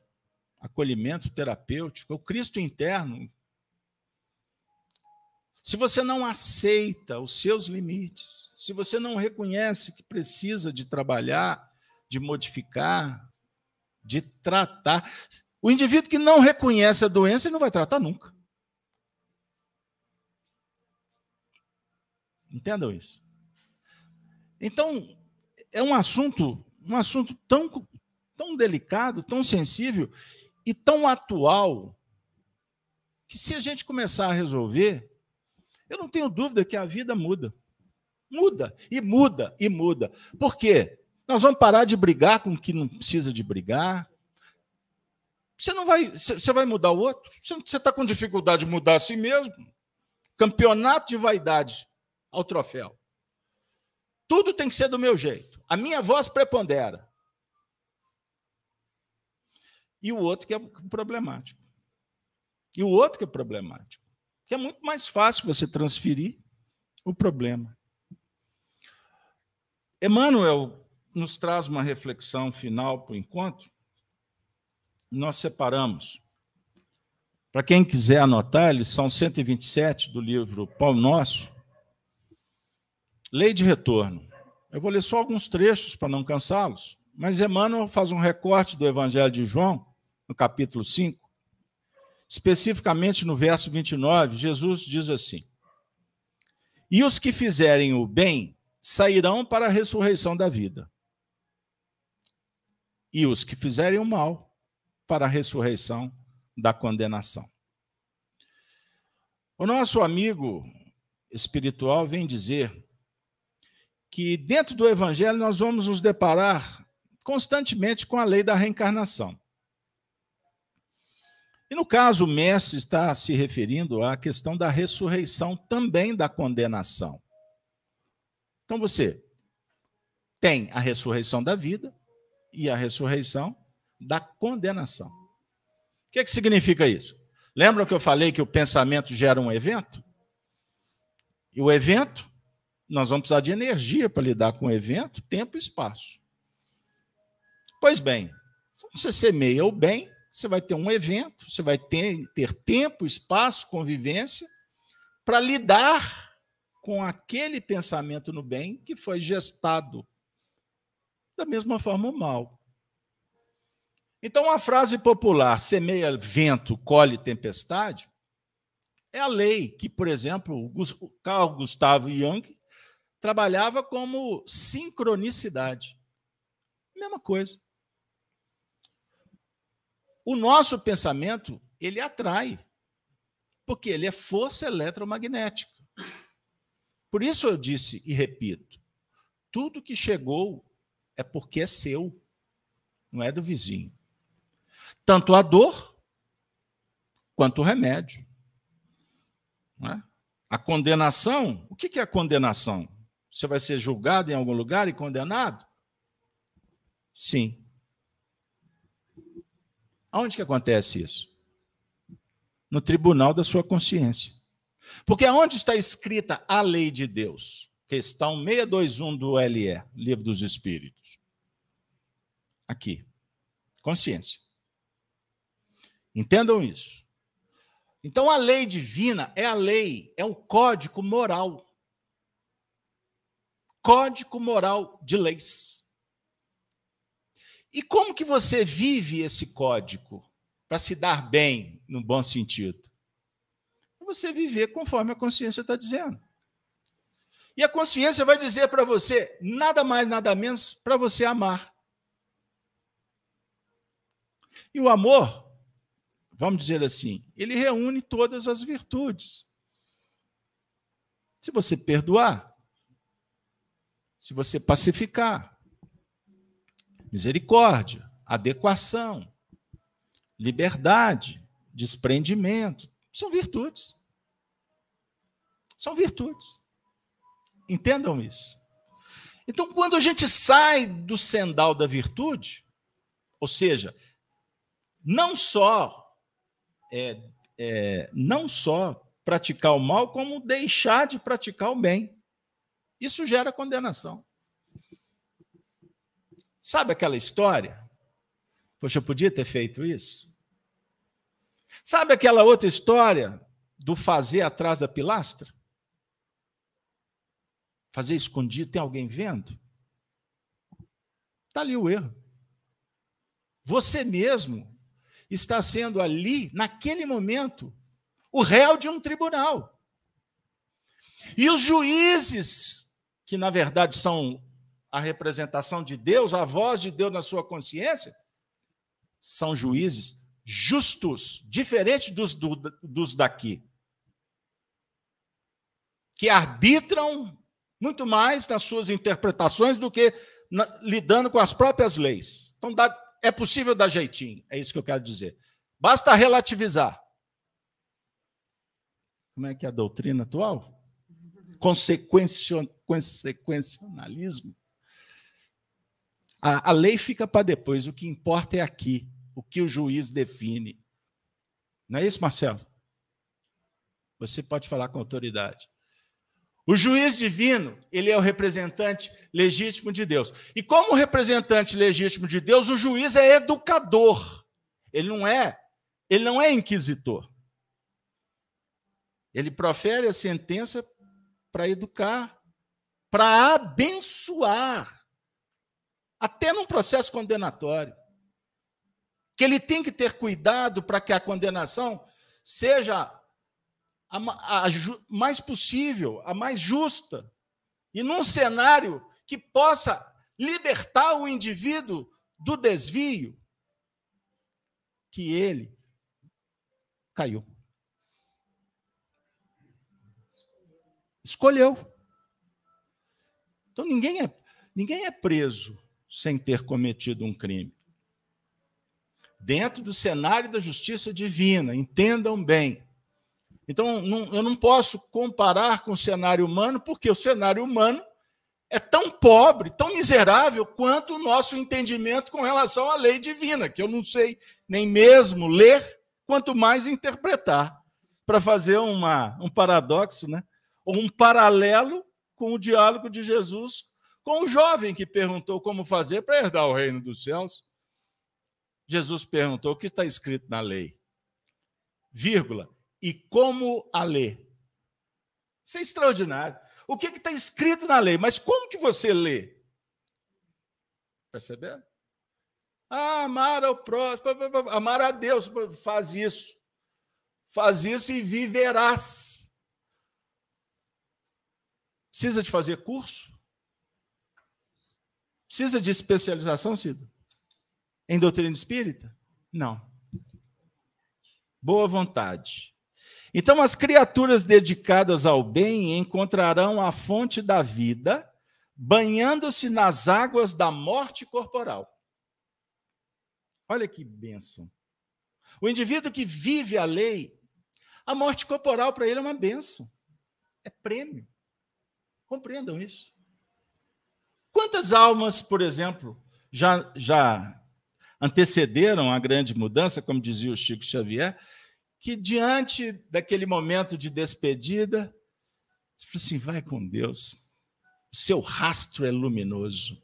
acolhimento terapêutico, o Cristo interno se você não aceita os seus limites, se você não reconhece que precisa de trabalhar, de modificar, de tratar. O indivíduo que não reconhece a doença, ele não vai tratar nunca. Entendam isso. Então, é um assunto, um assunto tão, tão delicado, tão sensível e tão atual, que se a gente começar a resolver, eu não tenho dúvida que a vida muda. Muda, e muda, e muda. Por quê? Nós vamos parar de brigar com o que não precisa de brigar. Você não vai, você vai mudar o outro? Você está com dificuldade de mudar a si mesmo? Campeonato de vaidade ao troféu. Tudo tem que ser do meu jeito. A minha voz prepondera. E o outro que é problemático. E o outro que é problemático. Que é muito mais fácil você transferir o problema. Emmanuel nos traz uma reflexão final para o encontro. Nós separamos. Para quem quiser anotar, eles são 127 do livro Pão Nosso. Lei de retorno. Eu vou ler só alguns trechos para não cansá-los, mas Emmanuel faz um recorte do Evangelho de João, no capítulo 5. Especificamente no verso 29, Jesus diz assim: E os que fizerem o bem sairão para a ressurreição da vida. E os que fizerem o mal para a ressurreição da condenação. O nosso amigo espiritual vem dizer que dentro do evangelho nós vamos nos deparar constantemente com a lei da reencarnação. E no caso, o mestre está se referindo à questão da ressurreição também da condenação. Então você tem a ressurreição da vida e a ressurreição da condenação. O que, é que significa isso? Lembram que eu falei que o pensamento gera um evento? E o evento, nós vamos precisar de energia para lidar com o evento, tempo e espaço. Pois bem, se você semeia o bem, você vai ter um evento, você vai ter, ter tempo, espaço, convivência para lidar com aquele pensamento no bem que foi gestado. Da mesma forma, o mal. Então, a frase popular, semeia vento, colhe tempestade, é a lei que, por exemplo, Carl Gustavo Jung trabalhava como sincronicidade. Mesma coisa. O nosso pensamento, ele atrai, porque ele é força eletromagnética. Por isso eu disse e repito: tudo que chegou é porque é seu, não é do vizinho. Tanto a dor quanto o remédio. É? A condenação, o que é a condenação? Você vai ser julgado em algum lugar e condenado? Sim. Aonde que acontece isso? No tribunal da sua consciência. Porque onde está escrita a lei de Deus? Questão 621 do LE, Livro dos Espíritos. Aqui. Consciência. Entendam isso. Então a lei divina é a lei, é o código moral. Código moral de leis. E como que você vive esse código para se dar bem, no bom sentido? você viver conforme a consciência está dizendo. E a consciência vai dizer para você nada mais, nada menos para você amar. E o amor, vamos dizer assim, ele reúne todas as virtudes. Se você perdoar, se você pacificar, misericórdia, adequação, liberdade, desprendimento, são virtudes. São virtudes. Entendam isso. Então, quando a gente sai do sendal da virtude, ou seja, não só é, é, não só praticar o mal, como deixar de praticar o bem. Isso gera condenação. Sabe aquela história? Poxa, eu podia ter feito isso? Sabe aquela outra história do fazer atrás da pilastra? Fazer escondido, tem alguém vendo? Está ali o erro. Você mesmo está sendo ali, naquele momento, o réu de um tribunal. E os juízes, que na verdade são a representação de Deus, a voz de Deus na sua consciência, são juízes justos, diferentes dos, do, dos daqui, que arbitram muito mais nas suas interpretações do que na, lidando com as próprias leis. Então, dá, é possível dar jeitinho, é isso que eu quero dizer. Basta relativizar. Como é que é a doutrina atual? Consequencialismo. A, a lei fica para depois, o que importa é aqui, o que o juiz define. Não é isso, Marcelo? Você pode falar com autoridade. O juiz divino, ele é o representante legítimo de Deus. E como representante legítimo de Deus, o juiz é educador. Ele não é, ele não é inquisitor. Ele profere a sentença para educar, para abençoar, até num processo condenatório. Que ele tem que ter cuidado para que a condenação seja a, a, a mais possível, a mais justa, e num cenário que possa libertar o indivíduo do desvio que ele caiu. Escolheu. Então ninguém é, ninguém é preso sem ter cometido um crime. Dentro do cenário da justiça divina, entendam bem. Então, não, eu não posso comparar com o cenário humano, porque o cenário humano é tão pobre, tão miserável quanto o nosso entendimento com relação à lei divina, que eu não sei nem mesmo ler, quanto mais interpretar, para fazer uma, um paradoxo, né? ou um paralelo com o diálogo de Jesus com o jovem que perguntou como fazer para herdar o reino dos céus. Jesus perguntou o que está escrito na lei, vírgula, e como a lê. Isso é extraordinário. O que está escrito na lei? Mas como que você lê? Percebeu? Ah, amar ao próximo, amar a Deus, faz isso. Faz isso e viverás. Precisa de fazer curso? Precisa de especialização, Cido? Em doutrina espírita? Não. Boa vontade. Então, as criaturas dedicadas ao bem encontrarão a fonte da vida, banhando-se nas águas da morte corporal. Olha que bênção. O indivíduo que vive a lei, a morte corporal para ele é uma bênção, é prêmio. Compreendam isso. Quantas almas, por exemplo, já, já antecederam a grande mudança, como dizia o Chico Xavier, que diante daquele momento de despedida, você falou assim: vai com Deus, seu rastro é luminoso.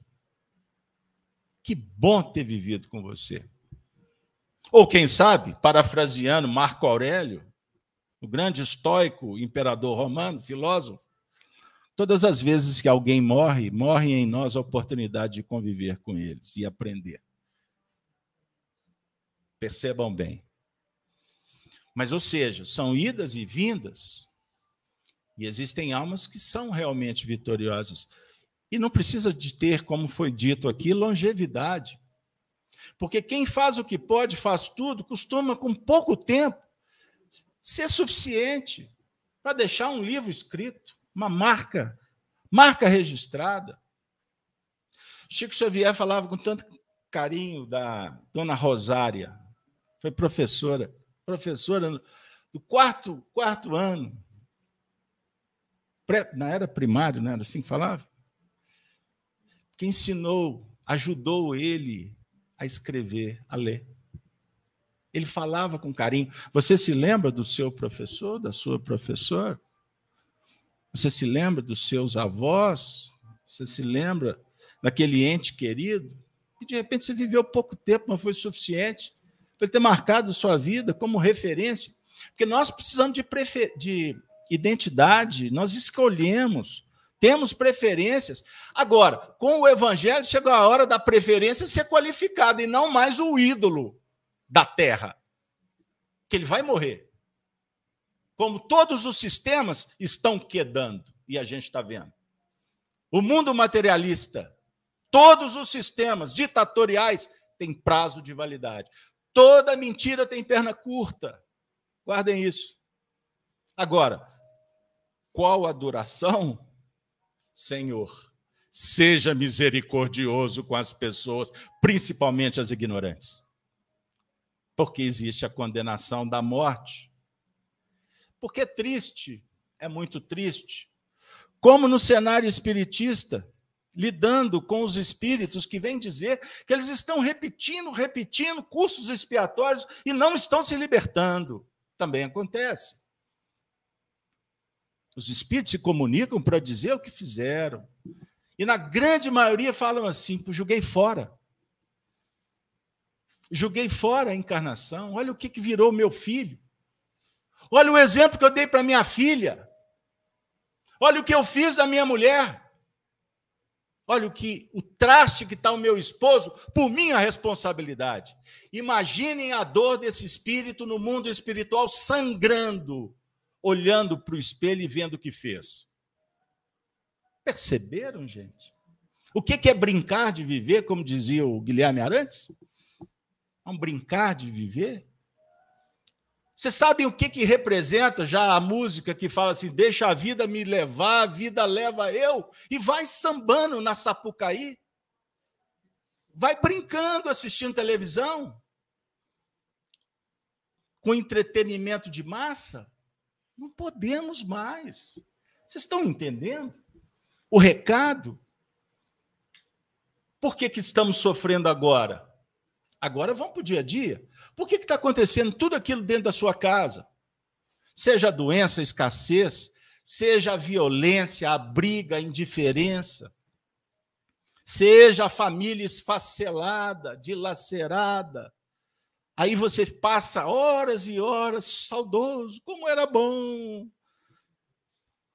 Que bom ter vivido com você. Ou quem sabe, parafraseando Marco Aurélio, o grande estoico imperador romano, filósofo, todas as vezes que alguém morre, morre em nós a oportunidade de conviver com eles e aprender. Percebam bem. Mas, ou seja, são idas e vindas, e existem almas que são realmente vitoriosas. E não precisa de ter, como foi dito aqui, longevidade. Porque quem faz o que pode, faz tudo, costuma, com pouco tempo, ser suficiente para deixar um livro escrito, uma marca, marca registrada. Chico Xavier falava com tanto carinho da dona Rosária, foi professora professora do quarto, quarto ano, pré, na era primário, não era assim que falava? Que ensinou, ajudou ele a escrever, a ler. Ele falava com carinho. Você se lembra do seu professor, da sua professora? Você se lembra dos seus avós? Você se lembra daquele ente querido? E de repente você viveu pouco tempo, mas foi suficiente para ter marcado sua vida como referência. Porque nós precisamos de, prefer... de identidade, nós escolhemos temos preferências. Agora, com o evangelho, chegou a hora da preferência ser qualificada e não mais o ídolo da terra, que ele vai morrer. Como todos os sistemas estão quedando, e a gente está vendo. O mundo materialista, todos os sistemas ditatoriais têm prazo de validade. Toda mentira tem perna curta. Guardem isso. Agora, qual a duração? Senhor, seja misericordioso com as pessoas, principalmente as ignorantes. Porque existe a condenação da morte. Porque é triste, é muito triste, como no cenário espiritista, lidando com os espíritos que vêm dizer que eles estão repetindo, repetindo cursos expiatórios e não estão se libertando. Também acontece. Os espíritos se comunicam para dizer o que fizeram. E na grande maioria falam assim: joguei fora. Joguei fora a encarnação. Olha o que, que virou meu filho. Olha o exemplo que eu dei para minha filha. Olha o que eu fiz da minha mulher. Olha o que o traste que está o meu esposo por minha responsabilidade. Imaginem a dor desse espírito no mundo espiritual sangrando olhando para o espelho e vendo o que fez. Perceberam, gente? O que é brincar de viver, como dizia o Guilherme Arantes? É um brincar de viver? Vocês sabem o que, que representa já a música que fala assim: deixa a vida me levar, a vida leva eu, e vai sambando na Sapucaí? Vai brincando assistindo televisão? Com entretenimento de massa? Não podemos mais. Vocês estão entendendo? O recado? Por que, que estamos sofrendo agora? Agora vamos para o dia a dia. Por que está acontecendo tudo aquilo dentro da sua casa? Seja a doença, a escassez, seja a violência, a briga, a indiferença, seja a família esfacelada, dilacerada, Aí você passa horas e horas saudoso, como era bom.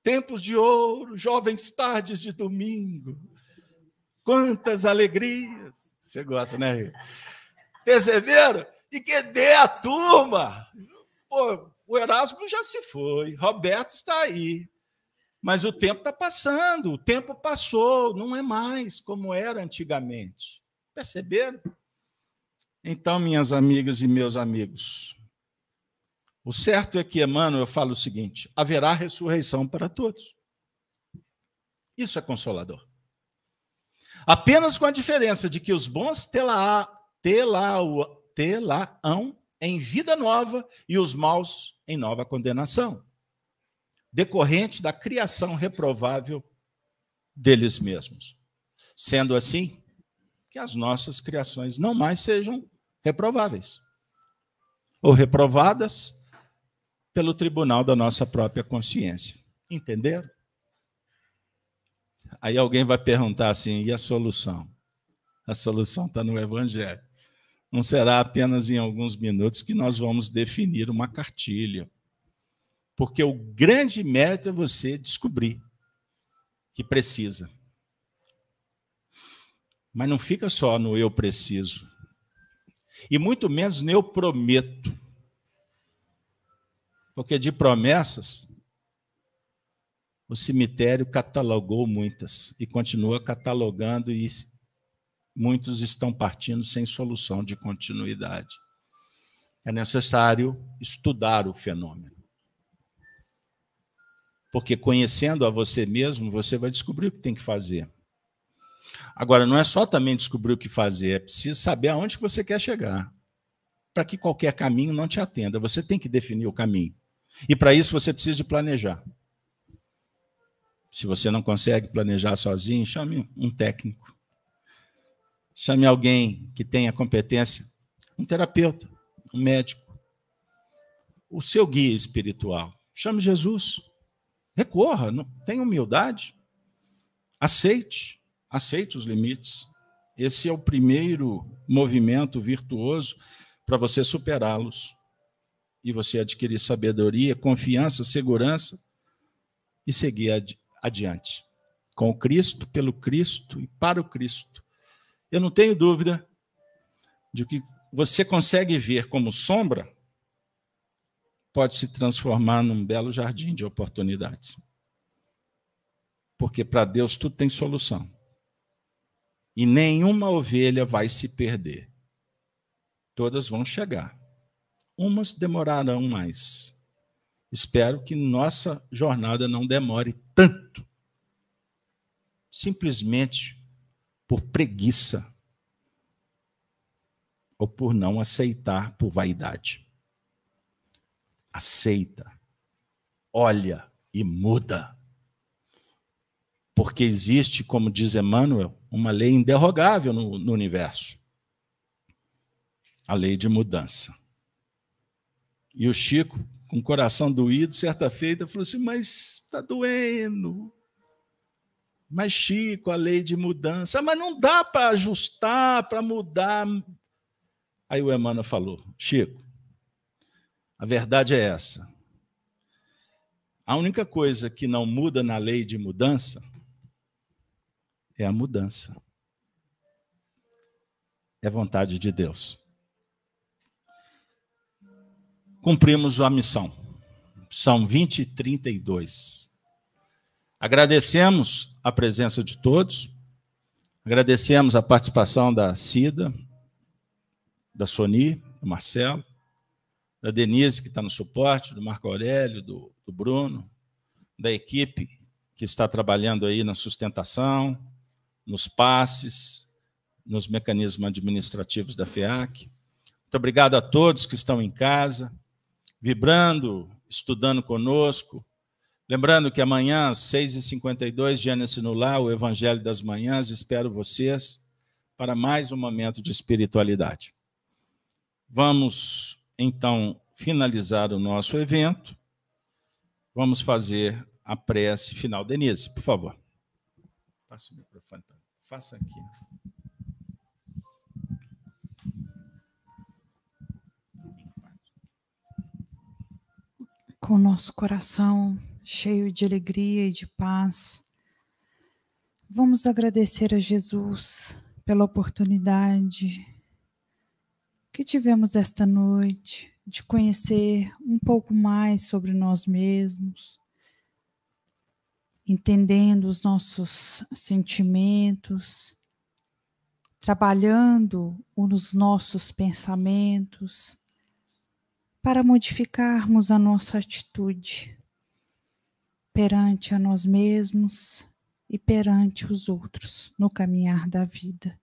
Tempos de ouro, jovens tardes de domingo. Quantas alegrias. Você gosta, né? Perceberam? E dê a turma. Pô, o Erasmo já se foi, Roberto está aí. Mas o tempo está passando, o tempo passou, não é mais como era antigamente. Perceberam? Então, minhas amigas e meus amigos, o certo é que Emmanuel fala o seguinte: haverá ressurreição para todos. Isso é consolador. Apenas com a diferença de que os bons tê-la-ão em vida nova e os maus em nova condenação, decorrente da criação reprovável deles mesmos. Sendo assim, que as nossas criações não mais sejam reprováveis ou reprovadas pelo tribunal da nossa própria consciência. Entenderam? Aí alguém vai perguntar assim: e a solução? A solução está no Evangelho. Não será apenas em alguns minutos que nós vamos definir uma cartilha. Porque o grande mérito é você descobrir que precisa. Mas não fica só no eu preciso. E muito menos eu prometo. Porque de promessas, o cemitério catalogou muitas e continua catalogando, e muitos estão partindo sem solução de continuidade. É necessário estudar o fenômeno. Porque conhecendo a você mesmo, você vai descobrir o que tem que fazer. Agora, não é só também descobrir o que fazer, é preciso saber aonde que você quer chegar. Para que qualquer caminho não te atenda, você tem que definir o caminho. E para isso você precisa de planejar. Se você não consegue planejar sozinho, chame um técnico. Chame alguém que tenha competência, um terapeuta, um médico. O seu guia espiritual. Chame Jesus. Recorra, tenha humildade. Aceite. Aceite os limites. Esse é o primeiro movimento virtuoso para você superá-los e você adquirir sabedoria, confiança, segurança e seguir ad adiante. com o Cristo, pelo Cristo e para o Cristo. Eu não tenho dúvida de que você consegue ver como sombra pode se transformar num belo jardim de oportunidades. Porque para Deus tudo tem solução. E nenhuma ovelha vai se perder. Todas vão chegar. Umas demorarão mais. Espero que nossa jornada não demore tanto. Simplesmente por preguiça ou por não aceitar por vaidade. Aceita, olha e muda. Porque existe, como diz Emmanuel, uma lei inderrogável no, no universo a lei de mudança. E o Chico, com o coração doído, certa feita, falou assim: Mas está doendo. Mas, Chico, a lei de mudança, mas não dá para ajustar, para mudar. Aí o Emmanuel falou: Chico, a verdade é essa. A única coisa que não muda na lei de mudança é a mudança. É vontade de Deus. Cumprimos a missão. São 20 e 32. Agradecemos a presença de todos, agradecemos a participação da Cida, da Soni, do Marcelo, da Denise, que está no suporte, do Marco Aurélio, do, do Bruno, da equipe que está trabalhando aí na sustentação, nos passes, nos mecanismos administrativos da FEAC. Muito obrigado a todos que estão em casa, vibrando, estudando conosco. Lembrando que amanhã, às 6h52, Gênesis no Lar, o Evangelho das Manhãs, espero vocês para mais um momento de espiritualidade. Vamos, então, finalizar o nosso evento. Vamos fazer a prece final. Denise, por favor. Passa o microfone. Faça aqui. Com o nosso coração cheio de alegria e de paz, vamos agradecer a Jesus pela oportunidade que tivemos esta noite de conhecer um pouco mais sobre nós mesmos, entendendo os nossos sentimentos, trabalhando os nossos pensamentos para modificarmos a nossa atitude perante a nós mesmos e perante os outros no caminhar da vida.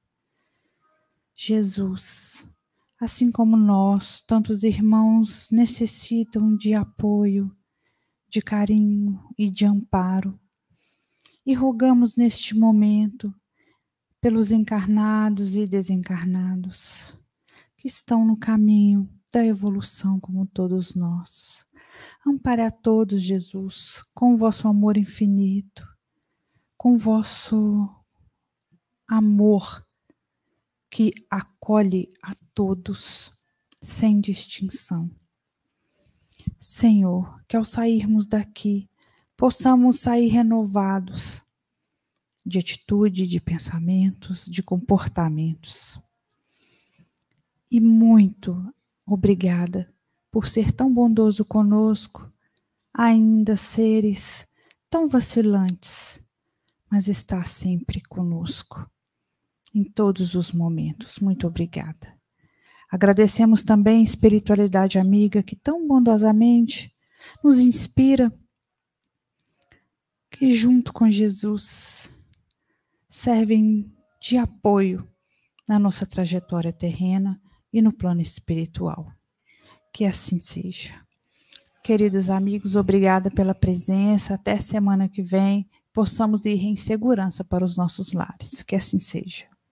Jesus, Assim como nós, tantos irmãos necessitam de apoio, de carinho e de amparo. E rogamos neste momento pelos encarnados e desencarnados que estão no caminho da evolução como todos nós. Ampare a todos, Jesus, com vosso amor infinito, com vosso amor que acolhe a todos, sem distinção. Senhor, que ao sairmos daqui, possamos sair renovados de atitude, de pensamentos, de comportamentos. E muito obrigada por ser tão bondoso conosco, ainda seres tão vacilantes, mas está sempre conosco em todos os momentos. Muito obrigada. Agradecemos também a espiritualidade amiga que tão bondosamente nos inspira, que junto com Jesus servem de apoio na nossa trajetória terrena e no plano espiritual. Que assim seja. Queridos amigos, obrigada pela presença. Até semana que vem possamos ir em segurança para os nossos lares. Que assim seja.